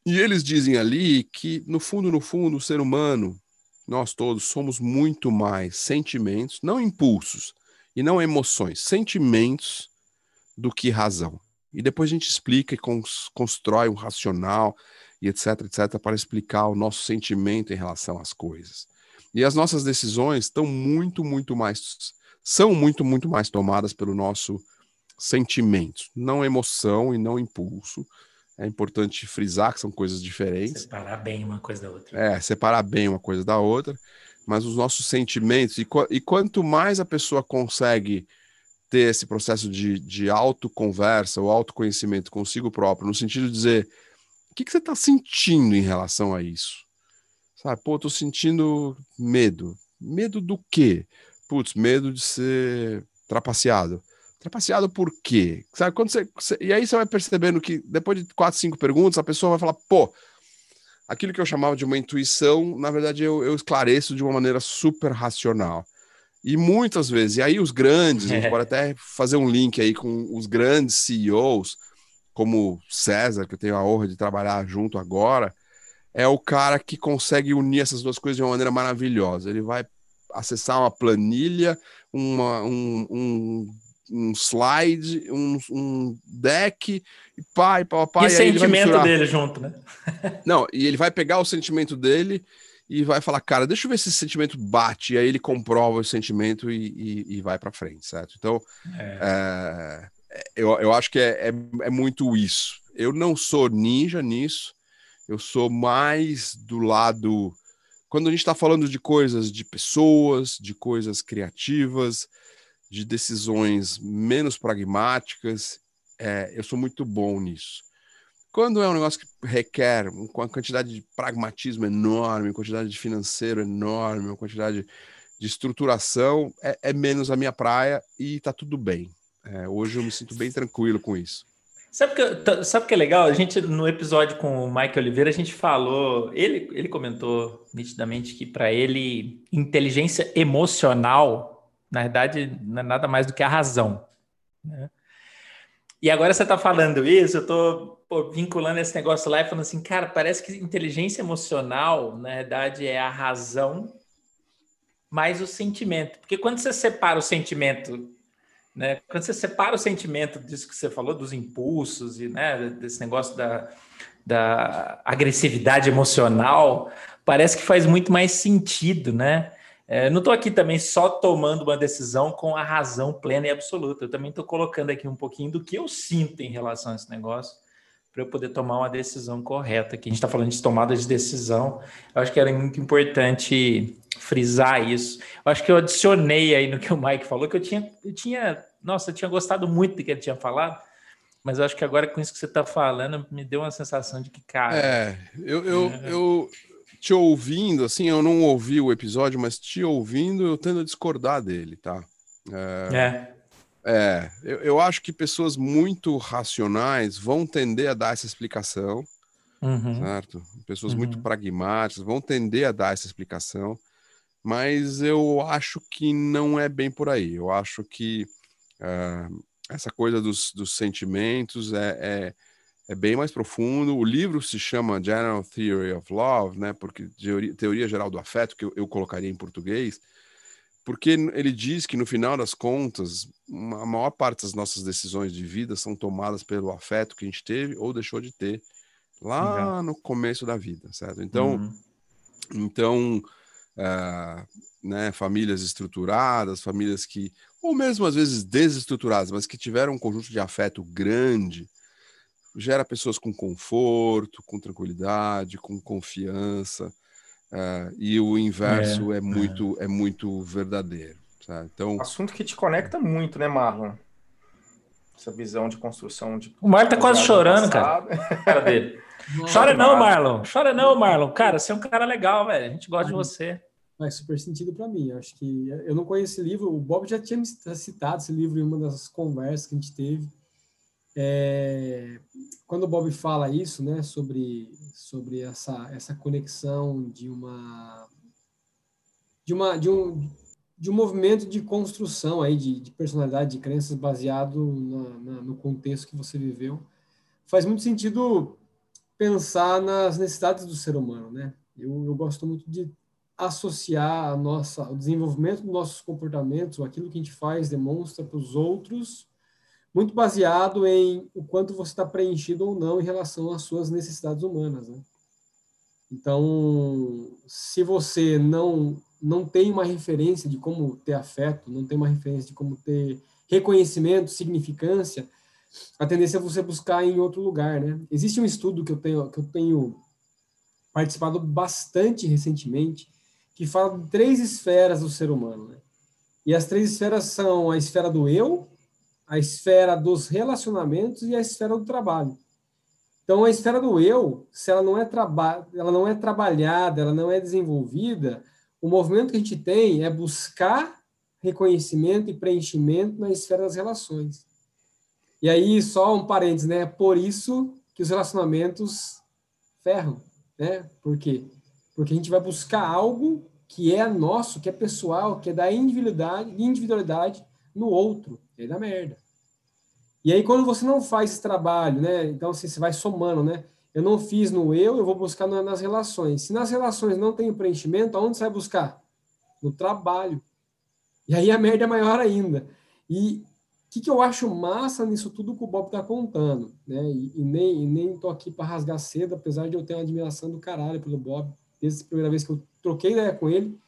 E eles dizem ali que no fundo no fundo o ser humano nós todos somos muito mais sentimentos, não impulsos e não emoções, sentimentos do que razão. E depois a gente explica e constrói um racional e etc, etc, para explicar o nosso sentimento em relação às coisas. E as nossas decisões estão muito, muito mais, são muito, muito mais tomadas pelo nosso sentimento, não emoção e não impulso. É importante frisar que são coisas diferentes. Separar bem uma coisa da outra. É, separar bem uma coisa da outra. Mas os nossos sentimentos, e, e quanto mais a pessoa consegue ter esse processo de, de autoconversa ou autoconhecimento consigo próprio, no sentido de dizer o que, que você está sentindo em relação a isso? Sabe, pô, tô sentindo medo. Medo do quê? Putz, medo de ser trapaceado. Trapaceado por quê? Sabe, quando você, você, E aí você vai percebendo que depois de quatro, cinco perguntas, a pessoa vai falar, pô, aquilo que eu chamava de uma intuição, na verdade eu, eu esclareço de uma maneira super racional. E muitas vezes, e aí os grandes, a gente pode até fazer um link aí com os grandes CEOs, como César, que eu tenho a honra de trabalhar junto agora, é o cara que consegue unir essas duas coisas de uma maneira maravilhosa. Ele vai acessar uma planilha, uma, um, um, um slide, um, um deck, e pai, papai. E, e sentimento dele junto, né? Não, e ele vai pegar o sentimento dele e vai falar, cara, deixa eu ver se esse sentimento bate, e aí ele comprova o sentimento e, e, e vai para frente, certo? Então, é. É, eu, eu acho que é, é, é, muito isso. Eu não sou ninja nisso, eu sou mais do lado. Quando a gente está falando de coisas de pessoas, de coisas criativas, de decisões menos pragmáticas, é, eu sou muito bom nisso. Quando é um negócio que requer uma quantidade de pragmatismo enorme, uma quantidade de financeiro enorme, uma quantidade de estruturação, é, é menos a minha praia e tá tudo bem. É, hoje eu me sinto bem tranquilo com isso. Sabe que, sabe que é legal? A gente, no episódio com o Mike Oliveira, a gente falou, ele, ele comentou nitidamente que para ele, inteligência emocional, na verdade, não é nada mais do que a razão. Né? E agora você está falando isso, eu estou vinculando esse negócio lá e falando assim, cara, parece que inteligência emocional, na verdade, é a razão mais o sentimento. Porque quando você separa o sentimento né? Quando você separa o sentimento disso que você falou, dos impulsos e né, desse negócio da, da agressividade emocional, parece que faz muito mais sentido, né? É, não estou aqui também só tomando uma decisão com a razão plena e absoluta. Eu também estou colocando aqui um pouquinho do que eu sinto em relação a esse negócio para eu poder tomar uma decisão correta. Aqui a gente está falando de tomada de decisão. Eu acho que era muito importante frisar isso. Eu acho que eu adicionei aí no que o Mike falou, que eu tinha, eu tinha, nossa, eu tinha gostado muito do que ele tinha falado, mas eu acho que agora com isso que você está falando, me deu uma sensação de que, cara. É, eu, eu, é. eu te ouvindo, assim, eu não ouvi o episódio, mas te ouvindo, eu tendo a discordar dele, tá? É. é. É, eu, eu, acho que pessoas muito racionais vão tender a dar essa explicação, uhum. certo? Pessoas uhum. muito pragmáticas vão tender a dar essa explicação, mas eu acho que não é bem por aí. Eu acho que uh, essa coisa dos, dos sentimentos é, é, é, bem mais profundo. O livro se chama General Theory of Love, né? Porque teoria, teoria geral do afeto, que eu, eu colocaria em português porque ele diz que no final das contas, a maior parte das nossas decisões de vida são tomadas pelo afeto que a gente teve ou deixou de ter lá no começo da vida, certo? Então, uhum. então, uh, né, famílias estruturadas, famílias que, ou mesmo às vezes desestruturadas, mas que tiveram um conjunto de afeto grande, gera pessoas com conforto, com tranquilidade, com confiança. Uh, e o inverso é, é muito é. é. muito verdadeiro. Sabe? Então, assunto que te conecta muito, né, Marlon? Essa visão de construção de. O Marlon tá quase chorando, cara. cara dele. Chora não, Marlon. Chora não, Marlon. Cara, você é um cara legal, velho. A gente gosta de você. Faz super sentido para mim. Eu acho que eu não conheço esse livro. O Bob já tinha citado esse livro em uma das conversas que a gente teve. É, quando o Bob fala isso, né, sobre sobre essa essa conexão de uma de uma de um de um movimento de construção aí de, de personalidade, de crenças baseado na, na, no contexto que você viveu, faz muito sentido pensar nas necessidades do ser humano, né? Eu, eu gosto muito de associar a nossa o desenvolvimento dos nossos comportamentos, aquilo que a gente faz demonstra para os outros muito baseado em o quanto você está preenchido ou não em relação às suas necessidades humanas. Né? Então, se você não não tem uma referência de como ter afeto, não tem uma referência de como ter reconhecimento, significância, a tendência é você buscar em outro lugar, né? Existe um estudo que eu tenho que eu tenho participado bastante recentemente que fala de três esferas do ser humano, né? E as três esferas são a esfera do eu, a esfera dos relacionamentos e a esfera do trabalho. Então, a esfera do eu, se ela não é, traba ela não é trabalhada, ela não é desenvolvida, o movimento que a gente tem é buscar reconhecimento e preenchimento na esfera das relações. E aí, só um parênteses, né? Por isso que os relacionamentos ferram, né? Por quê? Porque a gente vai buscar algo que é nosso, que é pessoal, que é da individualidade, individualidade no outro. Dá merda. E aí, quando você não faz esse trabalho, né? Então, assim, você vai somando, né? Eu não fiz no eu, eu vou buscar nas relações. Se nas relações não tem preenchimento, aonde você vai buscar? No trabalho. E aí a merda é maior ainda. E o que, que eu acho massa nisso tudo que o Bob tá contando, né? E, e nem, e nem tô aqui para rasgar cedo, apesar de eu ter uma admiração do caralho pelo Bob. Desde a primeira vez que eu troquei ideia com ele,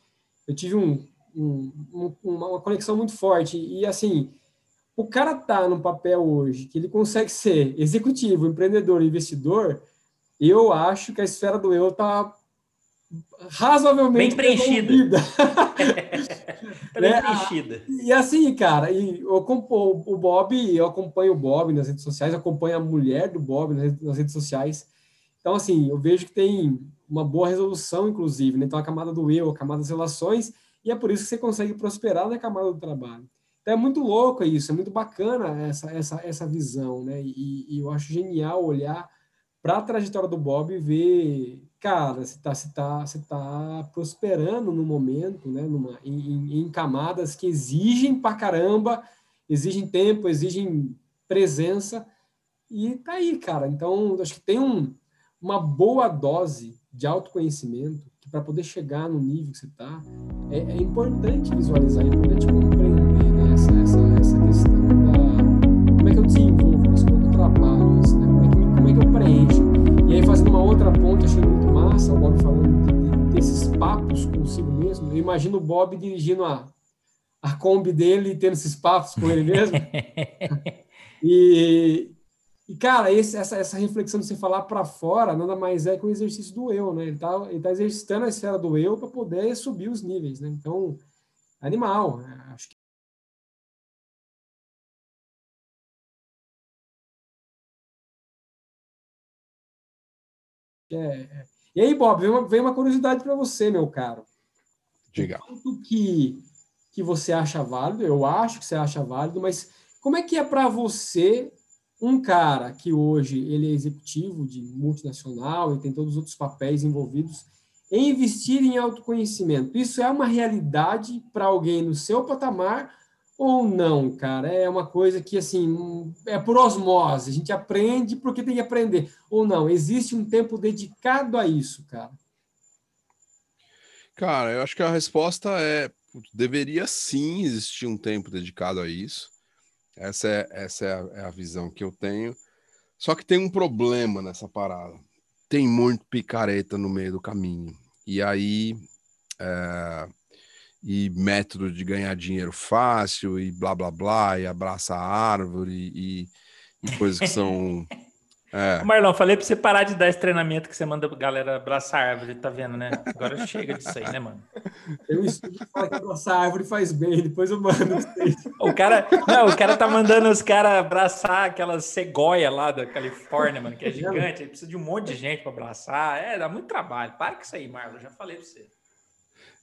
eu tive um, um, um, uma conexão muito forte. E assim, o cara tá no papel hoje que ele consegue ser executivo, empreendedor, investidor, eu acho que a esfera do eu tá razoavelmente bem preenchida. tá bem né? preenchida. E assim, cara, e eu, o Bob, eu acompanho o Bob nas redes sociais, acompanho a mulher do Bob nas redes sociais. Então, assim, eu vejo que tem uma boa resolução, inclusive, né? Então, a camada do eu, a camada das relações, e é por isso que você consegue prosperar na camada do trabalho. Então, é muito louco isso, é muito bacana essa, essa, essa visão, né? E, e eu acho genial olhar para a trajetória do Bob e ver, cara, se está se tá, se tá prosperando no momento, né? Numa, em, em camadas que exigem pra caramba, exigem tempo, exigem presença, e tá aí, cara. Então, acho que tem um, uma boa dose de autoconhecimento que para poder chegar no nível que você está, é, é, importante visualizar, é importante compreender Eu imagino o Bob dirigindo a, a Kombi dele e tendo esses papos com ele mesmo. e, e, cara, esse, essa, essa reflexão de você falar para fora nada mais é que o exercício do eu, né? Ele está ele tá exercitando a esfera do eu para poder subir os níveis, né? Então, animal. Né? Acho que É, é. E aí, Bob, vem uma, vem uma curiosidade para você, meu caro. Diga. Quanto que, que você acha válido, eu acho que você acha válido, mas como é que é para você um cara que hoje ele é executivo de multinacional e tem todos os outros papéis envolvidos, em investir em autoconhecimento. Isso é uma realidade para alguém no seu patamar ou não, cara? É uma coisa que, assim, é por osmose. A gente aprende porque tem que aprender. Ou não, existe um tempo dedicado a isso, cara? Cara, eu acho que a resposta é: deveria sim existir um tempo dedicado a isso. Essa é, essa é a, é a visão que eu tenho. Só que tem um problema nessa parada. Tem muito picareta no meio do caminho. E aí. É, e método de ganhar dinheiro fácil, e blá blá blá, e abraça a árvore, e, e coisas que são É. Marlon, falei pra você parar de dar esse treinamento que você manda a galera abraçar a árvore, tá vendo, né? Agora chega disso aí, né, mano? Eu estudo que fala que abraçar a árvore faz bem, depois eu mando O cara, não, o cara tá mandando os caras abraçar aquela cegonha lá da Califórnia, mano, que é gigante, ele precisa de um monte de gente para abraçar. É, dá muito trabalho. Para com isso aí, Marlon, já falei pra você.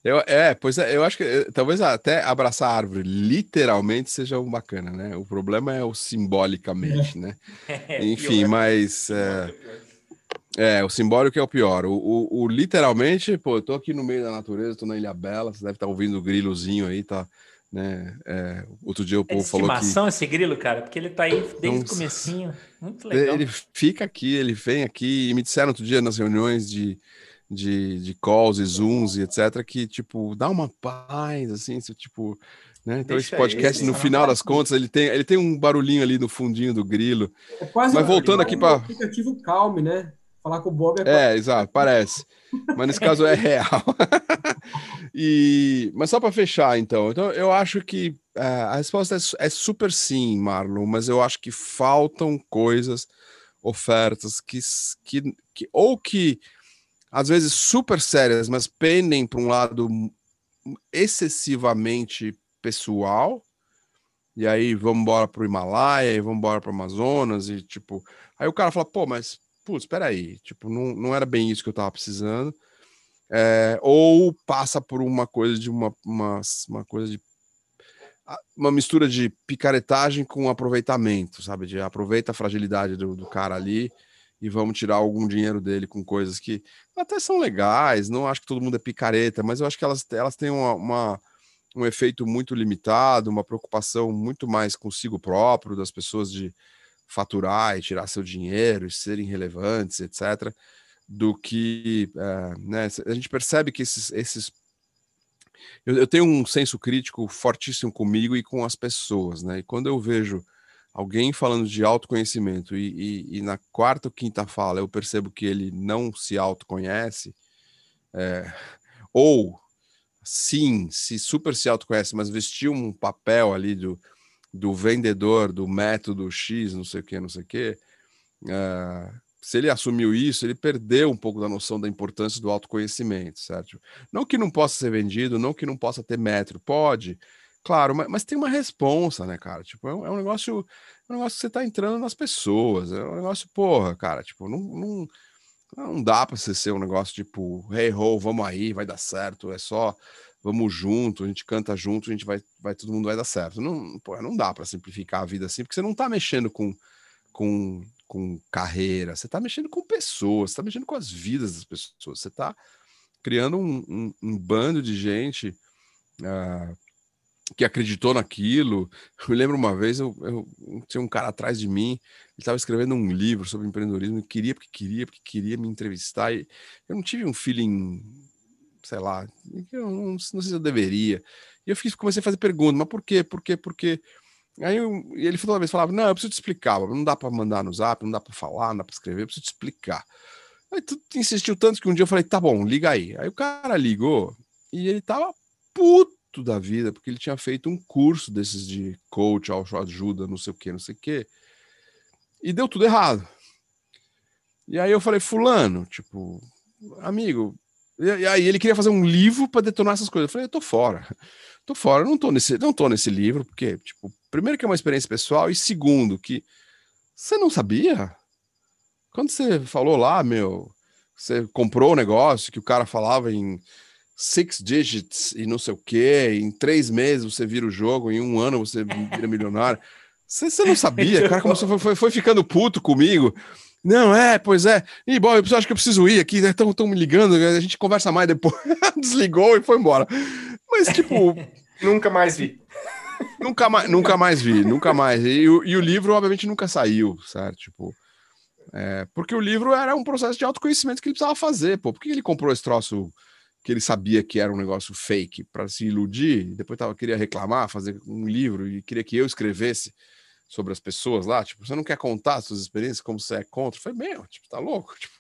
Eu, é, pois é, eu acho que eh, talvez até abraçar a árvore literalmente seja um bacana, né? O problema é o simbolicamente, né? É, Enfim, mas. É, é, o simbólico é o pior. O, o, o, literalmente, pô, eu tô aqui no meio da natureza, tô na Ilha Bela, você deve estar tá ouvindo o grilozinho aí, tá? Né? É, outro dia o povo é falou que... esse grilo, cara, porque ele tá aí desde o comecinho, muito legal. Ele fica aqui, ele vem aqui, e me disseram outro dia nas reuniões de de, de calls e zooms e etc, que, tipo, dá uma paz, assim, tipo, né? Então Deixa esse podcast, aí, no final das contas, ele tem, ele tem um barulhinho ali no fundinho do grilo. É quase Mas voltando aqui para... aplicativo Calm, né? Falar com o Bob é... É, exato, parece. Mas nesse caso é real. e... Mas só para fechar, então. Então, eu acho que uh, a resposta é, é super sim, Marlon, mas eu acho que faltam coisas, ofertas que, que, que ou que às vezes super sérias, mas pendem para um lado excessivamente pessoal. E aí vamos embora para o Himalaia, e vamos embora para o Amazonas e tipo, aí o cara fala, pô, mas putz, espera aí, tipo, não, não era bem isso que eu estava precisando. É, ou passa por uma coisa de uma, uma, uma coisa de uma mistura de picaretagem com aproveitamento, sabe? De aproveita a fragilidade do, do cara ali e vamos tirar algum dinheiro dele com coisas que até são legais. Não acho que todo mundo é picareta, mas eu acho que elas, elas têm uma, uma um efeito muito limitado, uma preocupação muito mais consigo próprio, das pessoas de faturar e tirar seu dinheiro e serem relevantes, etc., do que. É, né, a gente percebe que esses. esses eu, eu tenho um senso crítico fortíssimo comigo e com as pessoas, né? E quando eu vejo alguém falando de autoconhecimento e, e, e, na quarta ou quinta fala eu percebo que ele não se autoconhece, é, ou sim, se super se autoconhece, mas vestiu um papel ali do, do vendedor, do método X, não sei o que, não sei o que, é, se ele assumiu isso, ele perdeu um pouco da noção da importância do autoconhecimento, certo? Não que não possa ser vendido, não que não possa ter metro, pode, claro, mas, mas tem uma responsa, né, cara? Tipo, é um, é um negócio, é um negócio que você tá entrando nas pessoas, é um negócio, porra, cara, tipo, não, não, não dá para você ser um negócio tipo, hey ho, vamos aí, vai dar certo, é só vamos junto, a gente canta junto, a gente vai, vai todo mundo vai dar certo. Não, porra, não dá para simplificar a vida assim, porque você não tá mexendo com com com carreira, você está mexendo com pessoas, você está mexendo com as vidas das pessoas, você está criando um, um, um, bando de gente uh, que acreditou naquilo. Eu me lembro uma vez, eu, eu, tinha um cara atrás de mim, ele estava escrevendo um livro sobre empreendedorismo, e queria porque queria, porque queria me entrevistar, e eu não tive um feeling, sei lá, eu não, não sei se eu deveria. E eu fiz, comecei a fazer perguntas, mas por quê? Por quê? Por quê? Aí eu, ele toda vez falava: Não, eu preciso te explicar, não dá para mandar no zap, não dá para falar, não dá para escrever, eu preciso te explicar. Aí tu insistiu tanto que um dia eu falei: Tá bom, liga aí. Aí o cara ligou e ele tava puto da vida, porque ele tinha feito um curso desses de coach, ajuda, não sei o que, não sei o que, e deu tudo errado. E aí eu falei: Fulano, tipo, amigo. E aí ele queria fazer um livro para detonar essas coisas. Eu falei: Eu tô fora tô fora, não tô nesse, não tô nesse livro, porque, tipo, primeiro que é uma experiência pessoal, e segundo, que você não sabia? Quando você falou lá, meu, você comprou o um negócio que o cara falava em six digits e não sei o quê, em três meses você vira o jogo, em um ano você vira milionário. Você, você não sabia? O cara começou, foi, foi, foi ficando puto comigo. Não, é, pois é. E, bom, eu acho que eu preciso ir aqui, estão né? me ligando, a gente conversa mais depois. Desligou e foi embora. Mas, tipo. nunca mais vi. nunca, mais, nunca mais vi, nunca mais. E, e, o livro, obviamente, nunca saiu, certo? Tipo. É, porque o livro era um processo de autoconhecimento que ele precisava fazer, pô. Por que ele comprou esse troço que ele sabia que era um negócio fake para se iludir? Depois tava, queria reclamar, fazer um livro e queria que eu escrevesse sobre as pessoas lá, tipo, você não quer contar suas experiências como você é contra? Foi meu, tipo, tá louco? Tipo,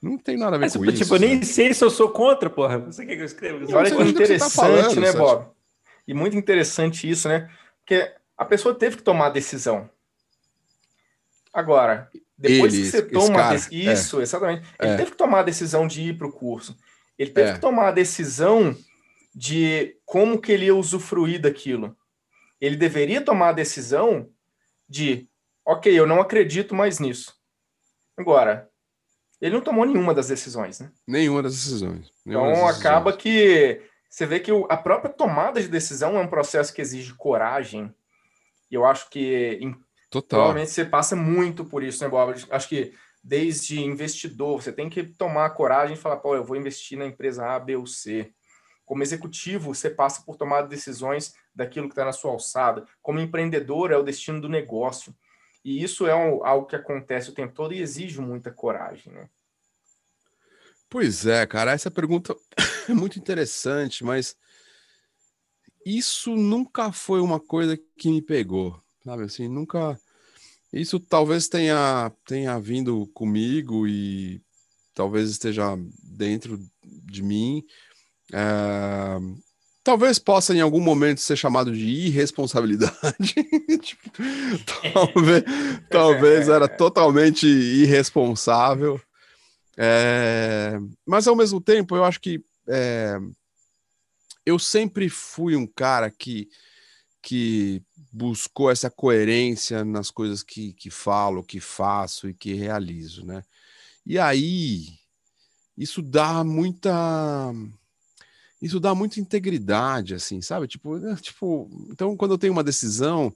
não tem nada a ver Mas, com tipo, isso. Tipo, eu nem né? sei se eu sou contra, porra. Você quer que eu escreva? Olha que interessante, tá falando, né, Bob? E muito interessante isso, né? Porque a pessoa teve que tomar a decisão. Agora, depois Ele, que você toma cara, isso, é. exatamente. Ele é. teve que tomar a decisão de ir para o curso. Ele teve é. que tomar a decisão de como que ele ia usufruir daquilo. Ele deveria tomar a decisão de, ok, eu não acredito mais nisso. Agora, ele não tomou nenhuma das decisões, né? Nenhuma das decisões. Nenhuma então das acaba que você vê que a própria tomada de decisão é um processo que exige coragem. E eu acho que Total. provavelmente você passa muito por isso, né, Bob? Acho que desde investidor, você tem que tomar coragem e falar, pô, eu vou investir na empresa A, B ou C. Como executivo, você passa por tomar decisões daquilo que está na sua alçada. Como empreendedor, é o destino do negócio. E isso é um, algo que acontece o tempo todo e exige muita coragem, né? Pois é, cara, essa pergunta é muito interessante, mas isso nunca foi uma coisa que me pegou, sabe? Assim, nunca. Isso talvez tenha, tenha vindo comigo e talvez esteja dentro de mim, é, talvez possa em algum momento ser chamado de irresponsabilidade. tipo, talvez, talvez era totalmente irresponsável. É, mas ao mesmo tempo, eu acho que é, eu sempre fui um cara que, que buscou essa coerência nas coisas que, que falo, que faço e que realizo, né? E aí, isso dá muita isso dá muita integridade, assim, sabe? Tipo, né, tipo, então quando eu tenho uma decisão,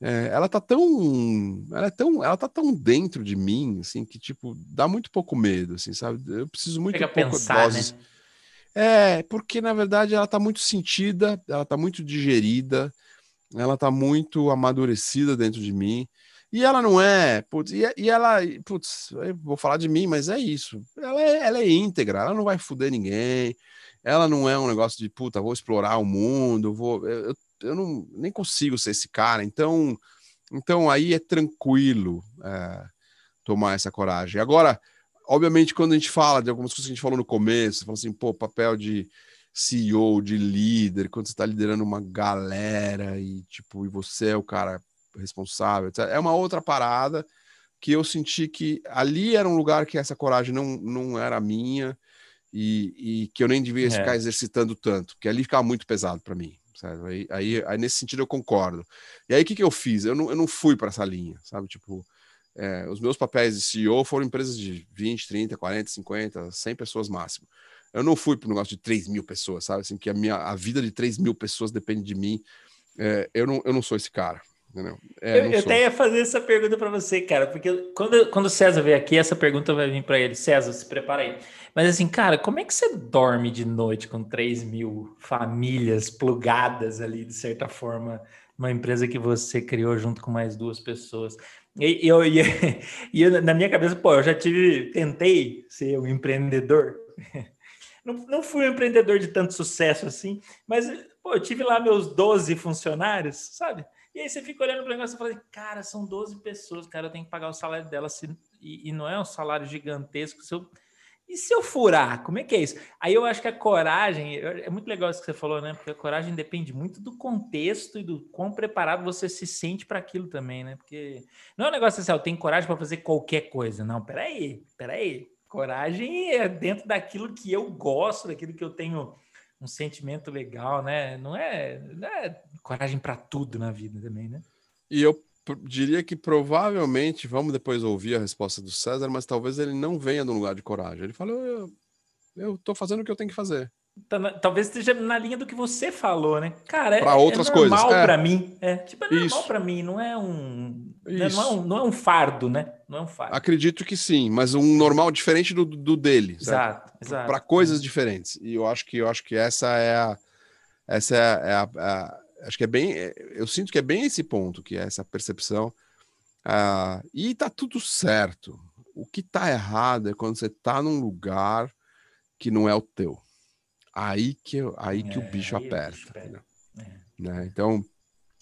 é, ela tá tão, ela é tão, ela tá tão dentro de mim, assim, que tipo dá muito pouco medo, assim, sabe? Eu preciso muito Chega pouco pensar, doses. Né? É, porque na verdade ela tá muito sentida, ela tá muito digerida, ela tá muito amadurecida dentro de mim. E ela não é, putz, e, e ela, putz, vou falar de mim, mas é isso. Ela é, ela é íntegra, ela não vai foder ninguém ela não é um negócio de puta, vou explorar o mundo, vou. Eu, eu não, nem consigo ser esse cara. Então, então aí é tranquilo é, tomar essa coragem. Agora, obviamente, quando a gente fala de algumas coisas que a gente falou no começo, fala assim, pô, papel de CEO, de líder, quando você está liderando uma galera e tipo, e você é o cara responsável, etc. é uma outra parada que eu senti que ali era um lugar que essa coragem não, não era minha e, e que eu nem devia é. ficar exercitando tanto, porque ali ficava muito pesado para mim. Sabe? Aí, aí, aí, nesse sentido eu concordo. E aí o que, que eu fiz? Eu não, eu não fui para essa linha, sabe? Tipo, é, os meus papéis de CEO foram empresas de 20, 30, 40, 50, 100 pessoas máximo. Eu não fui para um negócio de 3 mil pessoas, sabe? Assim, que a, minha, a vida de 3 mil pessoas depende de mim. É, eu, não, eu não sou esse cara. É, eu, eu até ia fazer essa pergunta para você, cara, porque quando, quando o César veio aqui, essa pergunta vai vir para ele. César, se prepara aí. Mas assim, cara, como é que você dorme de noite com 3 mil famílias plugadas ali, de certa forma, uma empresa que você criou junto com mais duas pessoas? E eu, e, e eu, na minha cabeça, pô, eu já tive, tentei ser um empreendedor. Não, não fui um empreendedor de tanto sucesso assim, mas pô, eu tive lá meus 12 funcionários, sabe? E aí você fica olhando para o negócio e fala, cara, são 12 pessoas, cara, eu tenho que pagar o salário delas, e, e, não é um salário gigantesco. Se eu, e se eu furar? Como é que é isso? Aí eu acho que a coragem, é muito legal isso que você falou, né? Porque a coragem depende muito do contexto e do quão preparado você se sente para aquilo também, né? Porque não é um negócio assim, ah, eu tenho coragem para fazer qualquer coisa. Não, peraí, peraí. Coragem é dentro daquilo que eu gosto, daquilo que eu tenho um sentimento legal, né? Não é, não é coragem para tudo na vida também, né? E eu diria que provavelmente, vamos depois ouvir a resposta do César, mas talvez ele não venha no lugar de coragem. Ele falou: eu, eu tô fazendo o que eu tenho que fazer. Tá talvez esteja na linha do que você falou, né? Cara, pra é, outras é normal coisas. É. para mim. É, tipo, é normal para mim, não é um não é, um não é um fardo, né? Não é um fardo. Acredito que sim, mas um normal diferente do, do dele. Exato, exato. Para coisas diferentes. E eu acho que eu acho que essa é a essa é a, é a, a acho que é bem é, eu sinto que é bem esse ponto, que é essa percepção. Uh, e tá tudo certo. O que tá errado é quando você tá num lugar que não é o teu aí que, aí que o bicho aperta. O bicho é. né? Então,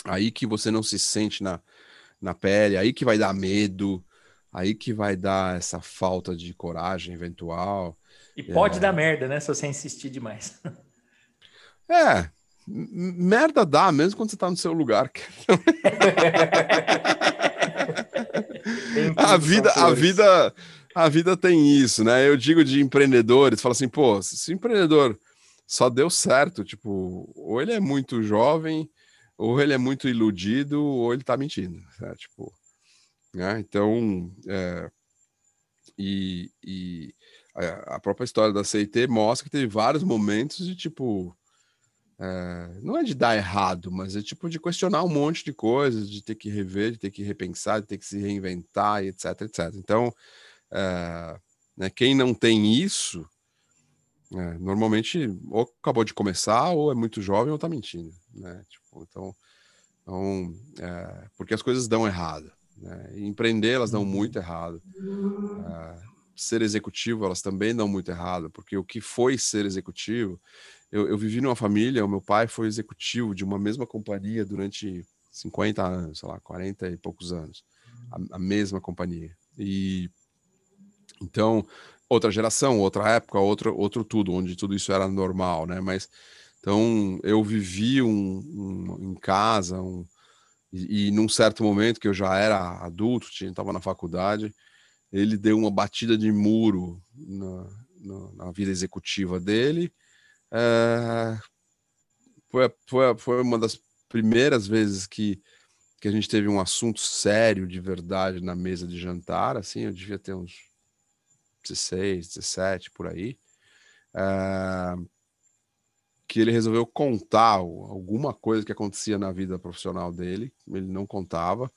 aí que você não se sente na, na pele, aí que vai dar medo, aí que vai dar essa falta de coragem eventual. E pode é... dar merda, né? Se você insistir demais. É, merda dá, mesmo quando você tá no seu lugar. a vida, a vida, a vida tem isso, né? Eu digo de empreendedores, falo assim, pô, se o empreendedor só deu certo. Tipo, ou ele é muito jovem, ou ele é muito iludido, ou ele tá mentindo. Né? Tipo, né? Então, é, e, e a própria história da CIT mostra que teve vários momentos de tipo. É, não é de dar errado, mas é tipo de questionar um monte de coisas, de ter que rever, de ter que repensar, de ter que se reinventar, etc, etc. Então, é, né, quem não tem isso, é, normalmente ou acabou de começar, ou é muito jovem, ou tá mentindo, né? Tipo, então, então é, porque as coisas dão errado. Né? empreender, elas dão muito errado. É, ser executivo, elas também dão muito errado, porque o que foi ser executivo, eu, eu vivi numa família, o meu pai foi executivo de uma mesma companhia durante 50 anos, sei lá, 40 e poucos anos, a, a mesma companhia. E então outra geração, outra época, outro, outro tudo, onde tudo isso era normal, né? Mas então eu vivi um, um em casa, um, e, e, num certo momento que eu já era adulto, estava na faculdade, ele deu uma batida de muro na, na, na vida executiva dele. É, foi, foi, foi uma das primeiras vezes que, que a gente teve um assunto sério de verdade na mesa de jantar. Assim, eu devia ter uns 16, 17, por aí, uh, que ele resolveu contar alguma coisa que acontecia na vida profissional dele. Ele não contava,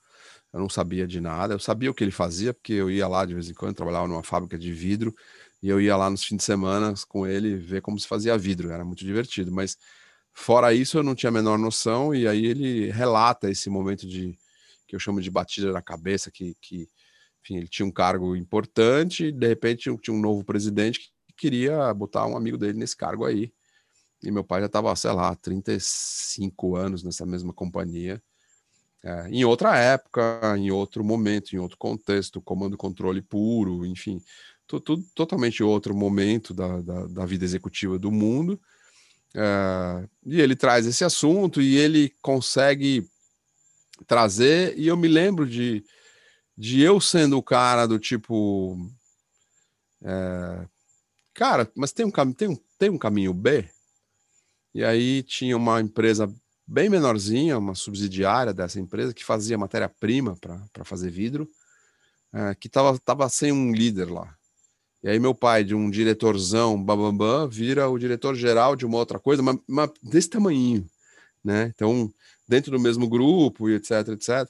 eu não sabia de nada. Eu sabia o que ele fazia, porque eu ia lá de vez em quando, trabalhava numa fábrica de vidro, e eu ia lá nos fins de semana com ele ver como se fazia vidro. Era muito divertido, mas fora isso eu não tinha a menor noção. E aí ele relata esse momento de que eu chamo de batida na cabeça, que, que enfim, ele tinha um cargo importante, de repente tinha um novo presidente que queria botar um amigo dele nesse cargo aí. E meu pai já estava, sei lá, 35 anos nessa mesma companhia. É, em outra época, em outro momento, em outro contexto, comando controle puro, enfim, tudo, totalmente outro momento da, da, da vida executiva do mundo. É, e ele traz esse assunto e ele consegue trazer, e eu me lembro de, de eu sendo o cara do tipo. É, cara, mas tem um, tem, um, tem um caminho B? E aí tinha uma empresa bem menorzinha, uma subsidiária dessa empresa, que fazia matéria-prima para fazer vidro, é, que estava tava sem um líder lá. E aí meu pai, de um diretorzão babambam, vira o diretor-geral de uma outra coisa, mas, mas desse tamanho, né? Então, dentro do mesmo grupo e etc, etc.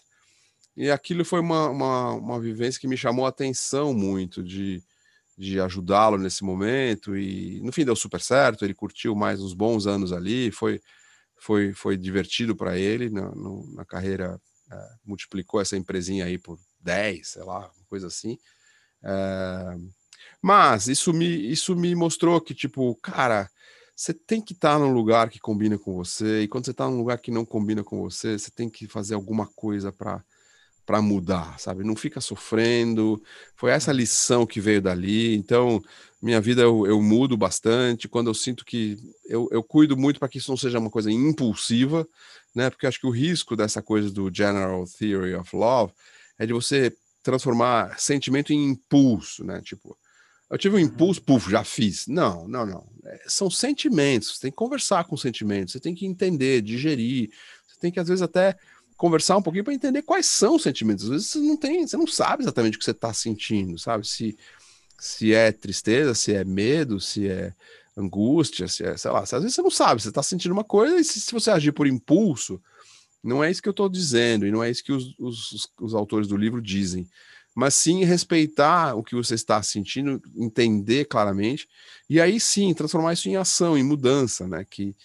E aquilo foi uma, uma, uma vivência que me chamou a atenção muito, de, de ajudá-lo nesse momento, e no fim deu super certo, ele curtiu mais uns bons anos ali, foi, foi, foi divertido para ele na, no, na carreira, é, multiplicou essa empresinha aí por 10, sei lá, uma coisa assim. É, mas isso me, isso me mostrou que, tipo, cara, você tem que estar tá num lugar que combina com você, e quando você está num lugar que não combina com você, você tem que fazer alguma coisa para para mudar, sabe? Não fica sofrendo. Foi essa lição que veio dali. Então, minha vida eu, eu mudo bastante. Quando eu sinto que eu, eu cuido muito para que isso não seja uma coisa impulsiva, né? Porque acho que o risco dessa coisa do General Theory of Love é de você transformar sentimento em impulso, né? Tipo, eu tive um uhum. impulso, puf, já fiz. Não, não, não. É, são sentimentos. Você tem que conversar com sentimentos. Você tem que entender, digerir. Você tem que, às vezes, até conversar um pouquinho para entender quais são os sentimentos. Às vezes você não tem, você não sabe exatamente o que você está sentindo, sabe? Se, se é tristeza, se é medo, se é angústia, se é, sei lá. Às vezes você não sabe, você está sentindo uma coisa e se, se, você agir por impulso, não é isso que eu estou dizendo e não é isso que os, os, os autores do livro dizem mas sim respeitar o que você está sentindo, entender claramente, e aí sim transformar isso em ação, em mudança, né? Que,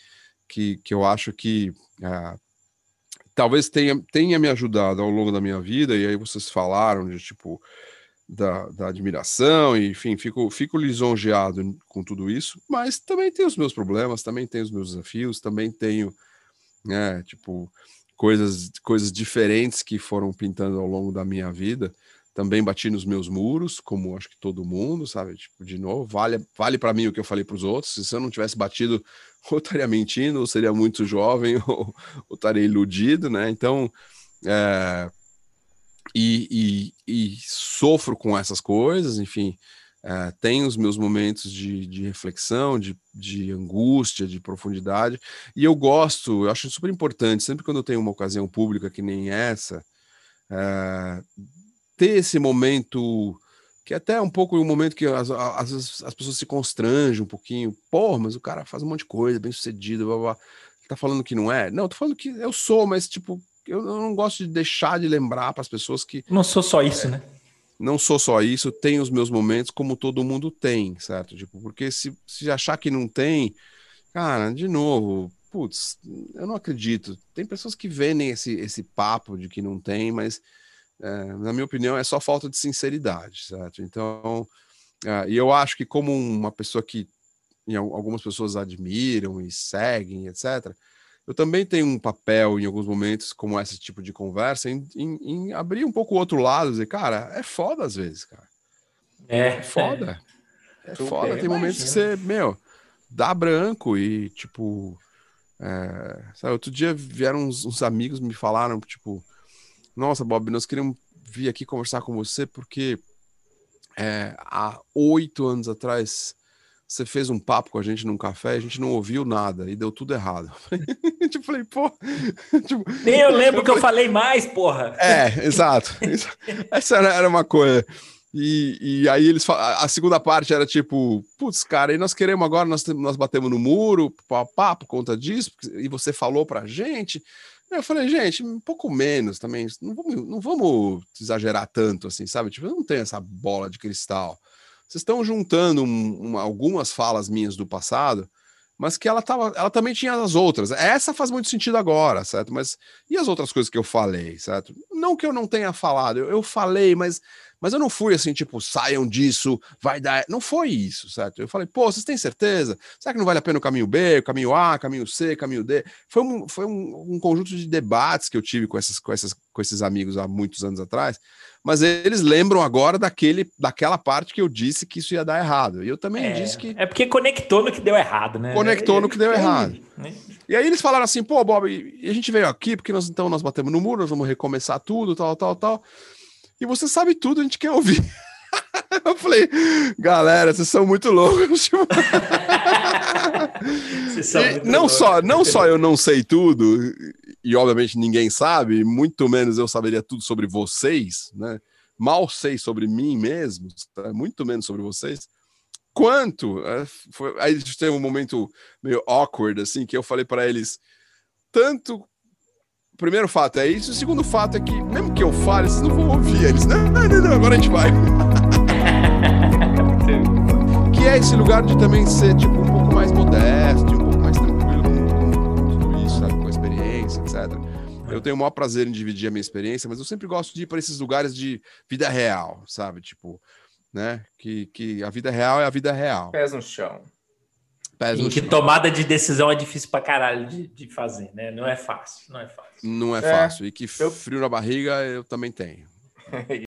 que, que eu acho que ah, talvez tenha, tenha me ajudado ao longo da minha vida, e aí vocês falaram de tipo da, da admiração, e, enfim, fico, fico lisonjeado com tudo isso, mas também tenho os meus problemas, também tenho os meus desafios, também tenho, né, tipo, coisas, coisas diferentes que foram pintando ao longo da minha vida também bati nos meus muros, como acho que todo mundo, sabe? Tipo, de novo, vale, vale para mim o que eu falei para os outros. Se eu não tivesse batido, ou estaria mentindo, ou seria muito jovem, ou, ou estaria iludido, né? Então, é, e, e, e, sofro com essas coisas, enfim, é, tenho os meus momentos de, de reflexão, de, de angústia, de profundidade, e eu gosto, eu acho super importante, sempre quando eu tenho uma ocasião pública que nem essa, é, ter esse momento que até é um pouco um momento que às, vezes as pessoas se constrangem um pouquinho. Pô, mas o cara faz um monte de coisa, bem sucedido, blá, blá. tá falando que não é? Não, tô falando que eu sou, mas tipo, eu, eu não gosto de deixar de lembrar para as pessoas que. Não sou só isso, é, né? Não sou só isso, tenho os meus momentos como todo mundo tem, certo? Tipo, porque se, se achar que não tem, cara, de novo, putz, eu não acredito. Tem pessoas que vendem esse, esse papo de que não tem, mas é, na minha opinião, é só falta de sinceridade, certo? Então, é, e eu acho que como uma pessoa que algumas pessoas admiram e seguem, etc., eu também tenho um papel em alguns momentos, como esse tipo de conversa, em, em, em abrir um pouco o outro lado, dizer, cara, é foda às vezes, cara. É, é foda. É, é foda. Tem momentos que você, meu, dá branco e, tipo. É, sabe, outro dia vieram uns, uns amigos me falaram, tipo, nossa, Bob, nós queríamos vir aqui conversar com você porque é, há oito anos atrás você fez um papo com a gente num café, a gente não ouviu nada e deu tudo errado. tipo, falei, pô. tipo, Nem eu lembro eu que falei, eu falei mais, porra. É, exato. Essa era, uma coisa. E, e aí eles a segunda parte era tipo, putz, cara, e nós queremos agora, nós, nós batemos no muro, papo, por conta disso, e você falou pra gente. Eu falei, gente, um pouco menos também. Não vamos, não vamos exagerar tanto assim, sabe? Tipo, eu não tenho essa bola de cristal. Vocês estão juntando um, um, algumas falas minhas do passado, mas que ela, tava, ela também tinha as outras. Essa faz muito sentido agora, certo? Mas e as outras coisas que eu falei, certo? Não que eu não tenha falado, eu, eu falei, mas mas eu não fui assim, tipo, saiam disso, vai dar. Não foi isso, certo? Eu falei, pô, vocês têm certeza? Será que não vale a pena o caminho B, o caminho A, caminho C, caminho D? Foi um, foi um, um conjunto de debates que eu tive com, essas, com, essas, com esses amigos há muitos anos atrás, mas eles lembram agora daquele, daquela parte que eu disse que isso ia dar errado. E eu também é, disse que. É porque conectou no que deu errado, né? Conectou no que deu errado. Né? E aí eles falaram assim, pô, Bob, a gente veio aqui porque nós então nós batemos no muro, nós vamos recomeçar tudo, tal, tal, tal. E você sabe tudo, a gente quer ouvir. Eu falei, galera, vocês são muito loucos. Tipo... são muito não loucos. só, não só eu não sei tudo, e obviamente ninguém sabe, muito menos eu saberia tudo sobre vocês, né? Mal sei sobre mim mesmo, tá? muito menos sobre vocês. Quanto? É, foi, aí a gente teve um momento meio awkward, assim, que eu falei para eles, tanto primeiro fato é isso, o segundo fato é que, mesmo que eu fale, vocês não vão ouvir eles. Não, não, não, agora a gente vai. que é esse lugar de também ser tipo, um pouco mais modesto, um pouco mais tranquilo com, com tudo isso, sabe? com a experiência, etc. Eu tenho o maior prazer em dividir a minha experiência, mas eu sempre gosto de ir para esses lugares de vida real, sabe? Tipo, né? Que, que a vida real é a vida real. Pés no chão. Pés em que chão. tomada de decisão é difícil pra caralho de, de fazer, né? Não é fácil, não é fácil. Não é, é fácil. E que frio na barriga eu também tenho.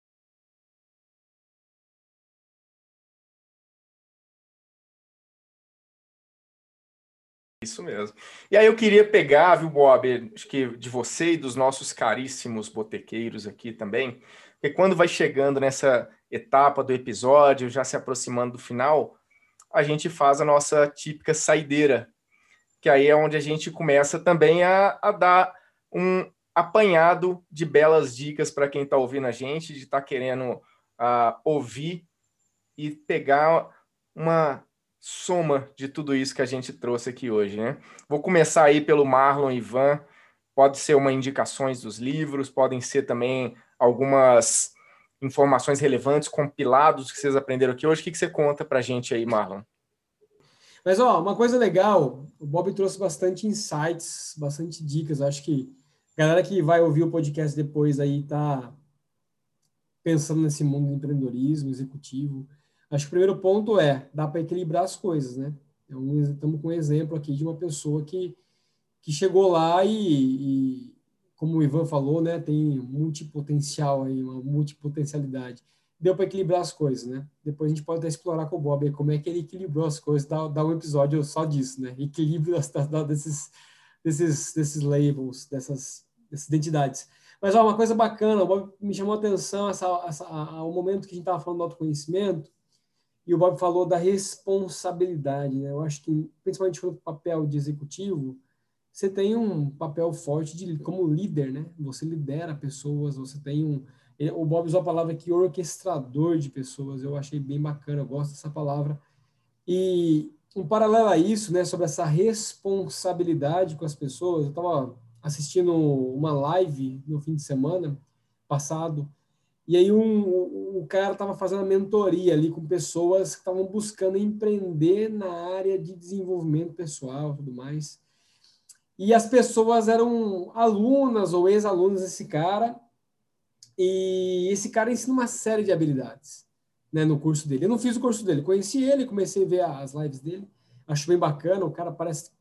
Isso mesmo. E aí eu queria pegar, viu, Bob, acho que de você e dos nossos caríssimos botequeiros aqui também, porque quando vai chegando nessa etapa do episódio, já se aproximando do final, a gente faz a nossa típica saideira, que aí é onde a gente começa também a, a dar um apanhado de belas dicas para quem está ouvindo a gente, de estar tá querendo uh, ouvir e pegar uma soma de tudo isso que a gente trouxe aqui hoje, né? Vou começar aí pelo Marlon Ivan. Pode ser uma indicações dos livros, podem ser também algumas informações relevantes, compilados que vocês aprenderam aqui hoje. O que, que você conta para a gente aí, Marlon? Mas, ó, uma coisa legal, o Bob trouxe bastante insights, bastante dicas. Acho que a galera que vai ouvir o podcast depois aí tá pensando nesse mundo do empreendedorismo executivo, Acho que o primeiro ponto é, dá para equilibrar as coisas, né? Então, estamos com um exemplo aqui de uma pessoa que, que chegou lá e, e, como o Ivan falou, né, tem multipotencial aí, uma multipotencialidade. Deu para equilibrar as coisas, né? Depois a gente pode até explorar com o Bob como é que ele equilibrou as coisas, dá, dá um episódio só disso, né? Equilíbrio das, das, desses, desses, desses labels, dessas, dessas identidades. Mas ó, uma coisa bacana, o Bob me chamou a atenção essa, essa, ao momento que a gente estava falando do autoconhecimento, e o Bob falou da responsabilidade. Né? Eu acho que, principalmente no papel de executivo, você tem um papel forte de como líder, né? Você lidera pessoas, você tem um. O Bob usou a palavra aqui, orquestrador de pessoas. Eu achei bem bacana, eu gosto dessa palavra. E um paralelo a isso, né, sobre essa responsabilidade com as pessoas, eu estava assistindo uma live no fim de semana passado e aí um, o cara estava fazendo a mentoria ali com pessoas que estavam buscando empreender na área de desenvolvimento pessoal e tudo mais. E as pessoas eram alunas ou ex-alunas desse cara, e esse cara ensina uma série de habilidades né, no curso dele. Eu não fiz o curso dele, conheci ele, comecei a ver as lives dele, acho bem bacana, o cara parece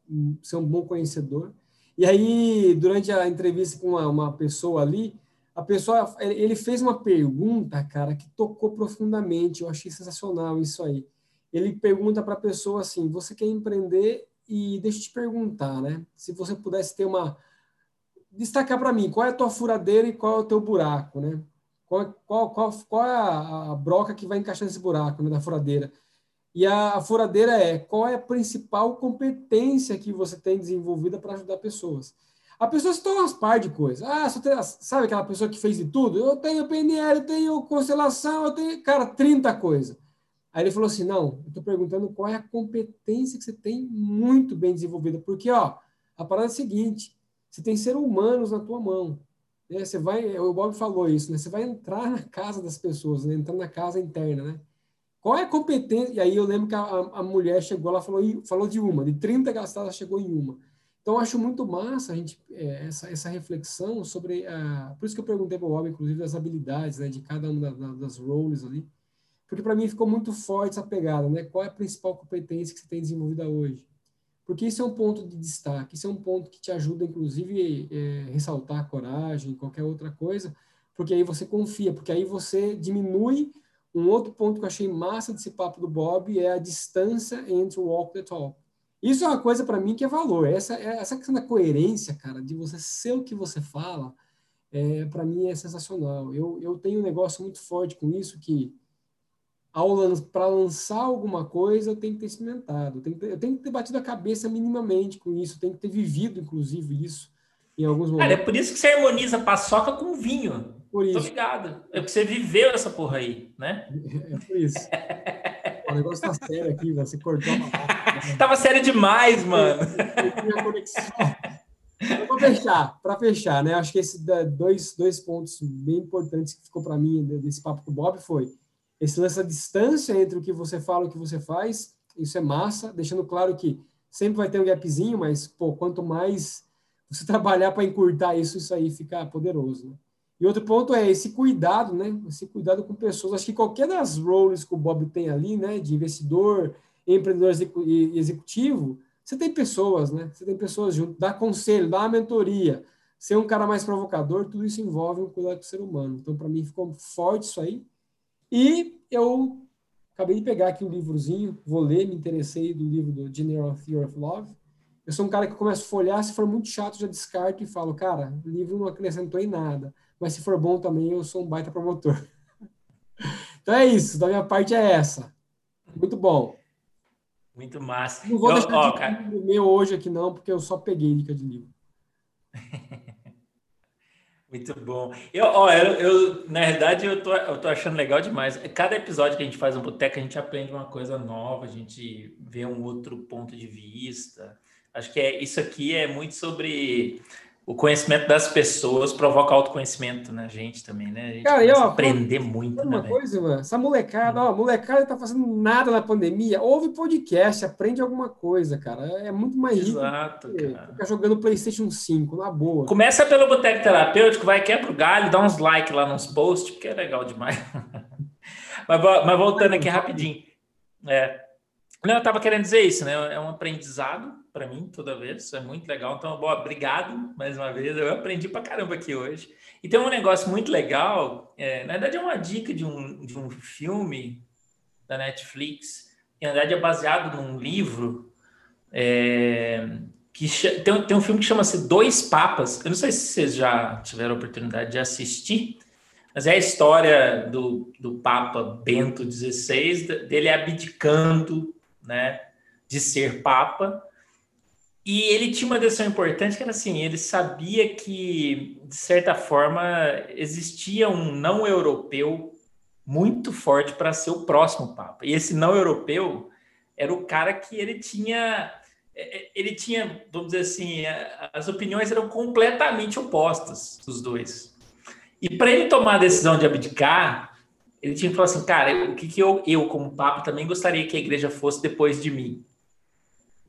ser um bom conhecedor. E aí, durante a entrevista com uma, uma pessoa ali, a pessoa, ele fez uma pergunta, cara, que tocou profundamente. Eu achei sensacional isso aí. Ele pergunta para a pessoa assim: você quer empreender? E deixa eu te perguntar, né? Se você pudesse ter uma. Destacar para mim qual é a tua furadeira e qual é o teu buraco, né? Qual, qual, qual, qual é a, a broca que vai encaixar nesse buraco né, da furadeira? E a, a furadeira é qual é a principal competência que você tem desenvolvida para ajudar pessoas. A pessoa se torna umas par de coisas. Ah, tem, sabe aquela pessoa que fez de tudo? Eu tenho PNL, eu tenho constelação, eu tenho, cara, 30 coisas. Aí ele falou assim: não, eu estou perguntando qual é a competência que você tem muito bem desenvolvida. Porque, ó, a parada é a seguinte: você tem seres humanos na tua mão. Né? Você vai, o Bob falou isso, né? Você vai entrar na casa das pessoas, né? entrar na casa interna, né? Qual é a competência? E aí eu lembro que a, a mulher chegou, ela falou, falou de uma, de 30 gastadas, chegou em uma. Então, acho muito massa a gente, é, essa, essa reflexão sobre. A, por isso que eu perguntei para o Bob, inclusive, das habilidades né, de cada uma das roles ali. Porque para mim ficou muito forte essa pegada, né? Qual é a principal competência que você tem desenvolvida hoje? Porque isso é um ponto de destaque, isso é um ponto que te ajuda, inclusive, é, ressaltar a coragem, qualquer outra coisa, porque aí você confia, porque aí você diminui. Um outro ponto que eu achei massa desse papo do Bob é a distância entre o walk the talk. Isso é uma coisa para mim que é valor. Essa, essa questão da coerência, cara, de você ser o que você fala, é, para mim é sensacional. Eu, eu tenho um negócio muito forte com isso que para lançar alguma coisa eu tenho que ter experimentado, eu tenho, que ter, eu tenho que ter batido a cabeça minimamente com isso, eu tenho que ter vivido inclusive isso em alguns momentos. Cara, é por isso que você harmoniza paçoca com vinho. Por isso. Tô ligado. É porque você viveu essa porra aí, né? É, é por isso. o negócio tá sério aqui, você cortou uma Tava sério demais, mano. Para fechar, para fechar, né? Acho que esses dois, dois pontos bem importantes que ficou para mim desse papo com o Bob foi esse lance distância entre o que você fala e o que você faz. Isso é massa, deixando claro que sempre vai ter um gapzinho, mas pô, quanto mais você trabalhar para encurtar isso, isso aí fica poderoso. Né? E outro ponto é esse cuidado, né? Esse cuidado com pessoas. Acho que qualquer das roles que o Bob tem ali, né? De investidor, empreendedor e executivo, você tem pessoas, né? Você tem pessoas junto, dá conselho, dá mentoria, ser um cara mais provocador, tudo isso envolve um cuidado com o ser humano. Então, para mim, ficou forte isso aí. E eu acabei de pegar aqui um livrozinho, vou ler, me interessei do livro do General Theory of Love. Eu sou um cara que começa a folhear, se for muito chato, já descarto e falo, cara, o livro não acrescentou em nada. Mas se for bom também, eu sou um baita promotor. então é isso, da minha parte é essa. Muito bom. Muito massa. Não vou eu, deixar ó, cara... meu hoje aqui não, porque eu só peguei dica de livro. Muito bom. Eu, ó, eu, eu, na verdade, eu tô, eu tô achando legal demais. Cada episódio que a gente faz no Boteca, a gente aprende uma coisa nova, a gente vê um outro ponto de vista. Acho que é, isso aqui é muito sobre o conhecimento das pessoas provoca autoconhecimento na gente também, né? A gente Cara, eu, aprender muito, uma né, coisa, mano, essa molecada, ó, molecada tá fazendo nada na pandemia, ouve podcast, aprende alguma coisa, cara. É muito mais Exato, rico cara. ficar jogando PlayStation 5, na boa. Começa pelo Boteco Terapêutico, vai quebra o galho, dá uns likes lá nos posts, porque é legal demais. mas, mas voltando aqui rapidinho. É, não, eu tava querendo dizer isso, né? É um aprendizado para mim toda vez, isso é muito legal. Então, bom, obrigado mais uma vez. Eu aprendi para caramba aqui hoje. E tem um negócio muito legal, é, na verdade é uma dica de um, de um filme da Netflix, que na verdade é baseado num livro é, que tem, tem um filme que chama-se Dois Papas. Eu não sei se vocês já tiveram a oportunidade de assistir, mas é a história do, do Papa Bento XVI, dele abdicando, né, de ser Papa e ele tinha uma decisão importante que era assim: ele sabia que, de certa forma, existia um não europeu muito forte para ser o próximo Papa. E esse não europeu era o cara que ele tinha. É, é, ele tinha, vamos dizer assim, as opiniões eram completamente opostas dos dois. E para ele tomar a decisão de abdicar, ele tinha que falar assim: cara, o que, que eu, eu, como Papa, também gostaria que a igreja fosse depois de mim?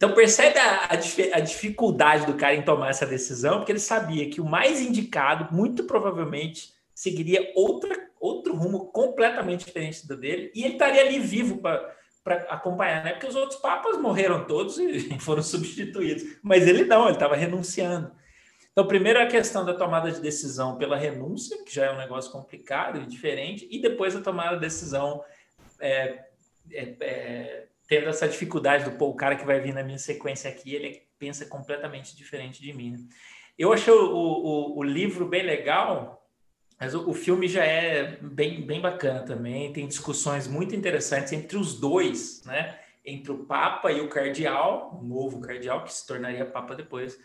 Então percebe a, a, dificuldade do cara em tomar essa decisão, porque ele sabia que o mais indicado, muito provavelmente, seguiria outra, outro rumo completamente diferente do dele, e ele estaria ali vivo para acompanhar, né? Porque os outros papas morreram todos e foram substituídos, mas ele não, ele estava renunciando. Então, primeiro a questão da tomada de decisão pela renúncia, que já é um negócio complicado e diferente, e depois a tomada de decisão é, é, é, tendo essa dificuldade do pô, o cara que vai vir na minha sequência aqui, ele pensa completamente diferente de mim. Né? Eu achei o, o, o, livro bem legal, mas o, o, filme já é bem, bem bacana também. Tem discussões muito interessantes entre os dois, né? Entre o Papa e o Cardeal, o novo Cardeal, que se tornaria Papa depois.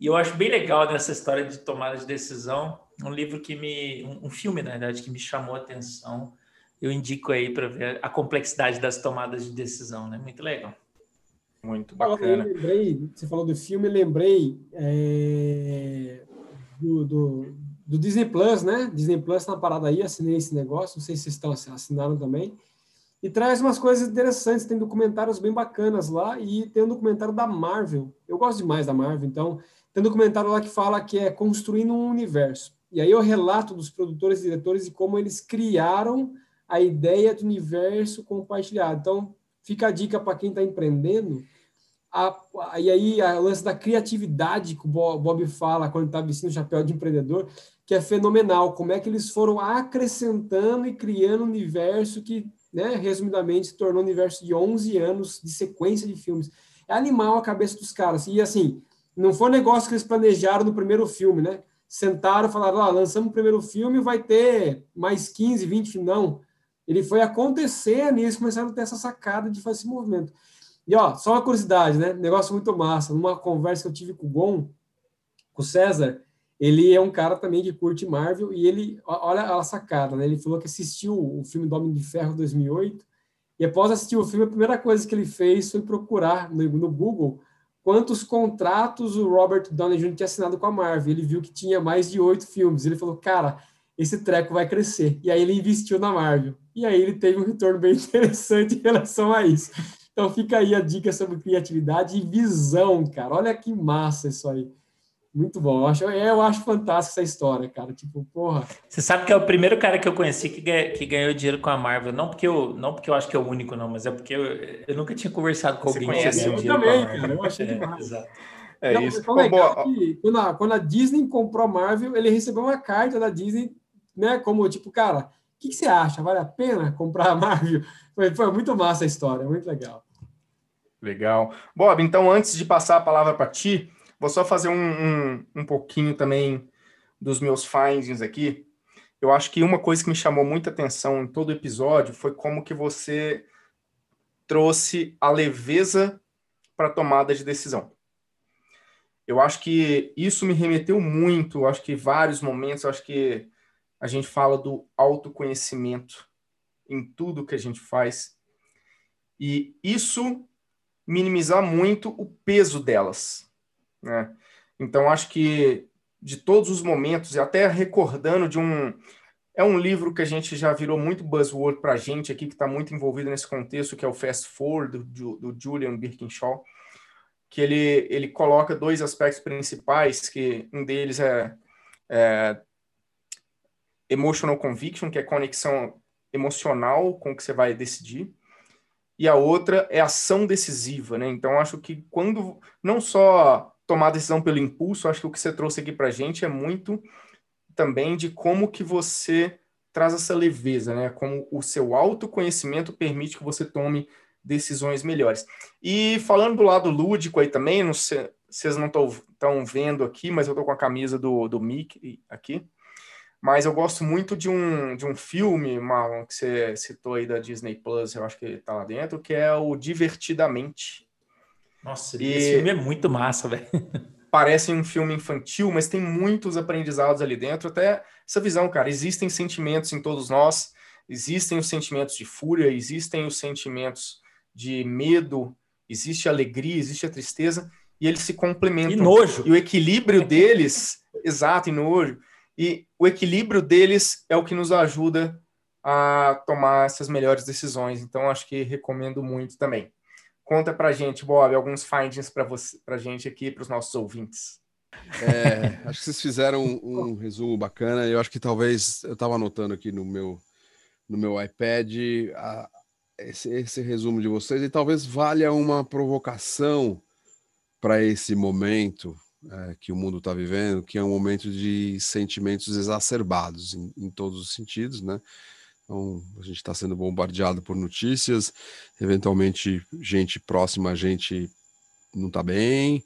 E eu acho bem legal nessa história de tomada de decisão, um livro que me. um, um filme, na verdade, que me chamou a atenção eu indico aí para ver a complexidade das tomadas de decisão, né? Muito legal. Muito bacana. Eu lembrei, você falou do filme, lembrei é, do, do, do, Disney Plus, né? Disney Plus na parada aí, assinei esse negócio, não sei se vocês estão assinaram também. E traz umas coisas interessantes, tem documentários bem bacanas lá e tem um documentário da Marvel. Eu gosto demais da Marvel, então tem um documentário lá que fala que é construindo um universo. E aí eu relato dos produtores e diretores e como eles criaram a ideia do universo compartilhado. Então, fica a dica para quem está empreendendo. A, a, e aí, a lance da criatividade que o Bob fala quando está vestindo o chapéu de empreendedor, que é fenomenal. Como é que eles foram acrescentando e criando um universo que, né, resumidamente, se tornou um universo de 11 anos de sequência de filmes. É animal a cabeça dos caras. E, assim, não foi um negócio que eles planejaram no primeiro filme, né? sentaram falaram: ah, lançamos o primeiro filme, vai ter mais 15, 20. Não. Ele foi acontecendo e eles começaram a ter essa sacada de fazer esse movimento. E ó, só uma curiosidade, né? Negócio muito massa. Numa conversa que eu tive com o Gon, com o César, ele é um cara também que curte Marvel e ele, olha a sacada, né? Ele falou que assistiu o filme do Homem de Ferro 2008 e após assistir o filme, a primeira coisa que ele fez foi procurar no, no Google quantos contratos o Robert Downey Jr. tinha assinado com a Marvel. Ele viu que tinha mais de oito filmes. Ele falou, cara, esse treco vai crescer. E aí ele investiu na Marvel. E aí ele teve um retorno bem interessante em relação a isso. Então fica aí a dica sobre criatividade e visão, cara. Olha que massa isso aí. Muito bom. Eu acho, eu acho fantástica essa história, cara. Tipo, porra. Você sabe que é o primeiro cara que eu conheci que, ganha, que ganhou dinheiro com a Marvel. Não porque eu, não porque eu acho que é o único, não, mas é porque eu, eu nunca tinha conversado com Você alguém que ganhou dinheiro também, com a Marvel. Cara, eu achei é, Exato. É não, isso. Legal que, quando, a, quando a Disney comprou a Marvel, ele recebeu uma carta da Disney, né? Como tipo, cara, o que, que, você acha? Vale a pena comprar a Marvel? Foi, foi muito massa a história, muito legal. Legal. Bob, então antes de passar a palavra para ti, Vou só fazer um, um, um pouquinho também dos meus findings aqui. Eu acho que uma coisa que me chamou muita atenção em todo o episódio foi como que você trouxe a leveza para a tomada de decisão. Eu acho que isso me remeteu muito, acho que vários momentos, acho que a gente fala do autoconhecimento em tudo que a gente faz. E isso minimizar muito o peso delas. Né? Então, acho que de todos os momentos, e até recordando de um. É um livro que a gente já virou muito buzzword para a gente aqui, que está muito envolvido nesse contexto, que é o Fast Forward, do, do Julian Birkinshaw, que ele, ele coloca dois aspectos principais, que um deles é, é emotional conviction, que é conexão emocional com o que você vai decidir, e a outra é ação decisiva, né? Então, acho que quando não só tomar decisão pelo impulso, acho que o que você trouxe aqui para gente é muito também de como que você traz essa leveza, né? Como o seu autoconhecimento permite que você tome decisões melhores. E falando do lado lúdico aí também, não sei, vocês não estão vendo aqui, mas eu estou com a camisa do, do Mickey aqui. Mas eu gosto muito de um, de um filme, uma, que você citou aí da Disney Plus, eu acho que está lá dentro, que é o Divertidamente. Nossa, e esse filme é muito massa, velho. Parece um filme infantil, mas tem muitos aprendizados ali dentro. Até essa visão, cara. Existem sentimentos em todos nós, existem os sentimentos de fúria, existem os sentimentos de medo, existe alegria, existe a tristeza, e eles se complementam. E nojo. E o equilíbrio deles, exato, e nojo. E o equilíbrio deles é o que nos ajuda a tomar essas melhores decisões. Então, acho que recomendo muito também. Conta pra gente, Bob, alguns findings para você, pra gente aqui, para os nossos ouvintes. É, acho que vocês fizeram um, um, resumo bacana. Eu acho que talvez eu estava anotando aqui no meu no meu iPad a, esse, esse, resumo de vocês e talvez valha uma provocação para esse momento é, que o mundo está vivendo, que é um momento de sentimentos exacerbados em, em todos os sentidos, né? Então, a gente está sendo bombardeado por notícias, eventualmente, gente próxima a gente não está bem,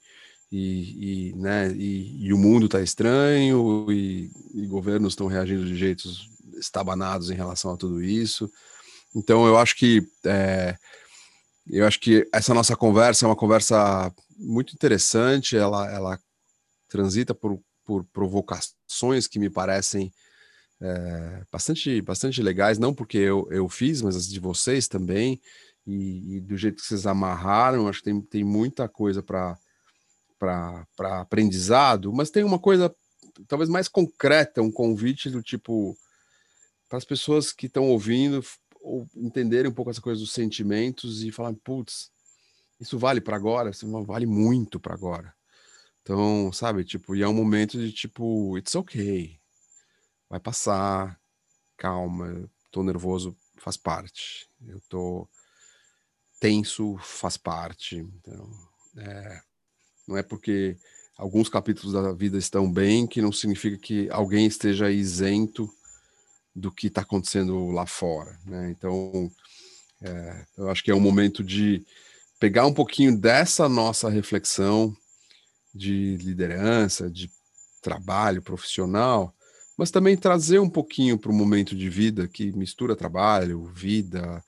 e, e, né, e, e, o mundo está estranho, e, e governos estão reagindo de jeitos estabanados em relação a tudo isso. Então, eu acho que é, eu acho que essa nossa conversa é uma conversa muito interessante, ela, ela transita por, por provocações que me parecem é, bastante, bastante legais, não porque eu, eu fiz, mas as de vocês também, e, e do jeito que vocês amarraram, acho que tem, tem muita coisa para aprendizado, mas tem uma coisa talvez mais concreta, um convite do tipo para as pessoas que estão ouvindo ou entenderem um pouco essa coisa dos sentimentos e falar, putz, isso vale para agora, isso vale muito para agora. Então, sabe, tipo, e é um momento de tipo, it's okay vai passar, calma, tô nervoso, faz parte. Eu tô tenso, faz parte. Então, é, não é porque alguns capítulos da vida estão bem que não significa que alguém esteja isento do que está acontecendo lá fora, né? Então, é, eu acho que é um momento de pegar um pouquinho dessa nossa reflexão de liderança, de trabalho profissional, mas também trazer um pouquinho para o momento de vida que mistura trabalho, vida,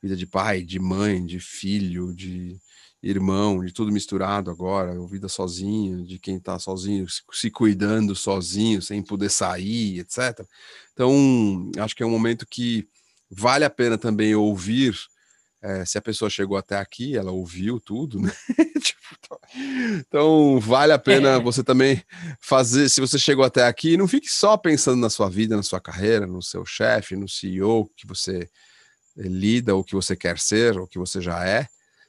vida de pai, de mãe, de filho, de irmão, de tudo misturado agora, vida sozinho, de quem está sozinho, se cuidando sozinho, sem poder sair, etc. Então, acho que é um momento que vale a pena também ouvir. É, se a pessoa chegou até aqui, ela ouviu tudo, né? tipo, então, vale a pena é. você também fazer. Se você chegou até aqui, não fique só pensando na sua vida, na sua carreira, no seu chefe, no CEO que você lida, ou que você quer ser, ou que você já é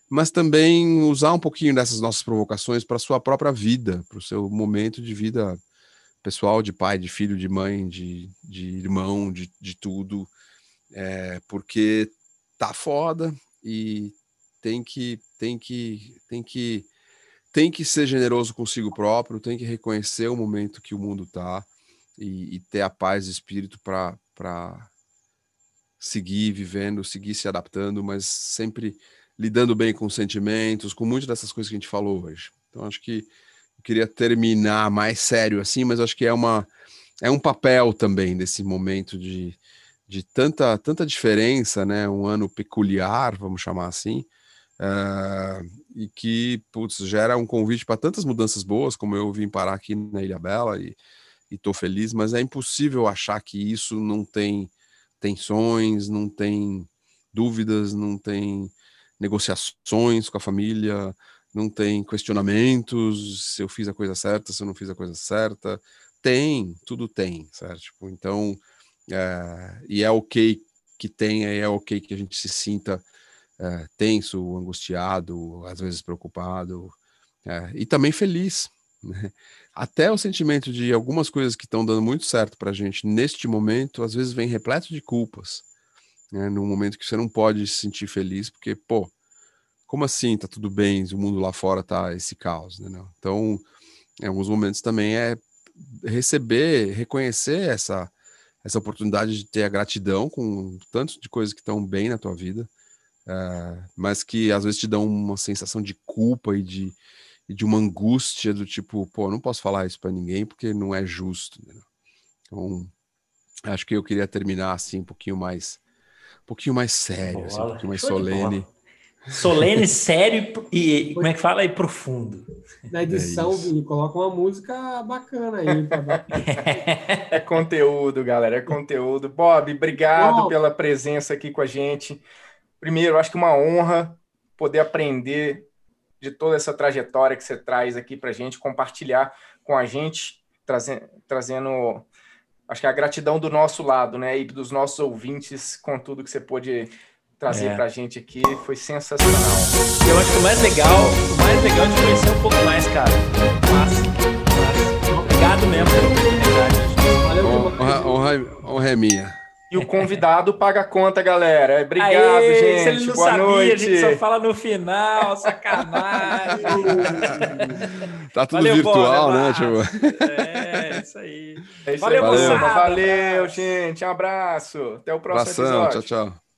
mas também usar um pouquinho dessas nossas provocações para a sua própria vida, para o seu momento de vida pessoal, de pai, de filho, de mãe, de, de irmão, de, de tudo, é, porque tá foda e tem que, tem que, tem que, tem que ser generoso consigo próprio, tem que reconhecer o momento que o mundo tá e, e ter a paz de espírito para seguir vivendo, seguir se adaptando, mas sempre lidando bem com os sentimentos, com muitas dessas coisas que a gente falou hoje. Então, acho que eu queria terminar mais sério assim, mas acho que é uma é um papel também desse momento de, de tanta tanta diferença, né? Um ano peculiar, vamos chamar assim, uh, e que putz, gera um convite para tantas mudanças boas, como eu vim parar aqui na Ilha Bela e estou feliz, mas é impossível achar que isso não tem tensões, não tem dúvidas, não tem negociações com a família, não tem questionamentos se eu fiz a coisa certa, se eu não fiz a coisa certa. Tem, tudo tem, certo? Tipo, então, é, e é ok que tenha, é ok que a gente se sinta é, tenso, angustiado, às vezes preocupado, é, e também feliz. Né? Até o sentimento de algumas coisas que estão dando muito certo para a gente neste momento, às vezes vem repleto de culpas né, num momento que você não pode se sentir feliz, porque, pô, como assim tá tudo bem, o mundo lá fora tá esse caos, né? Então, em alguns momentos também é receber, reconhecer essa essa oportunidade de ter a gratidão com tanto de coisas que estão bem na tua vida, uh, mas que às vezes te dão uma sensação de culpa e de, e de uma angústia do tipo, pô, não posso falar isso para ninguém porque não é justo. Né? Então, acho que eu queria terminar assim um pouquinho mais pouquinho mais sério, assim, um pouquinho mais solene. Solene, sério e, como é que fala? E profundo. Na edição, é Vini, coloca uma música bacana aí. Pra... é conteúdo, galera, é conteúdo. Bob, obrigado Bom, pela presença aqui com a gente. Primeiro, acho que uma honra poder aprender de toda essa trajetória que você traz aqui para a gente, compartilhar com a gente, trazendo, trazendo acho que a gratidão do nosso lado, né? E dos nossos ouvintes com tudo que você pôde trazer é. para a gente aqui foi sensacional. Eu acho que o mais legal, o mais legal é de conhecer um pouco mais, cara. Massa. Massa. Obrigado mesmo pela oportunidade. Honra, honra, é minha. E o convidado paga a conta, galera. Obrigado, Aê, gente. Se ele não Boa sabia, noite. a gente só fala no final, sacanagem. tá tudo Valeu, virtual, né, tipo? É, isso aí. É isso Valeu, aí. Valeu, Valeu, gente. Um abraço. Até o próximo Abração, episódio. Tchau, tchau.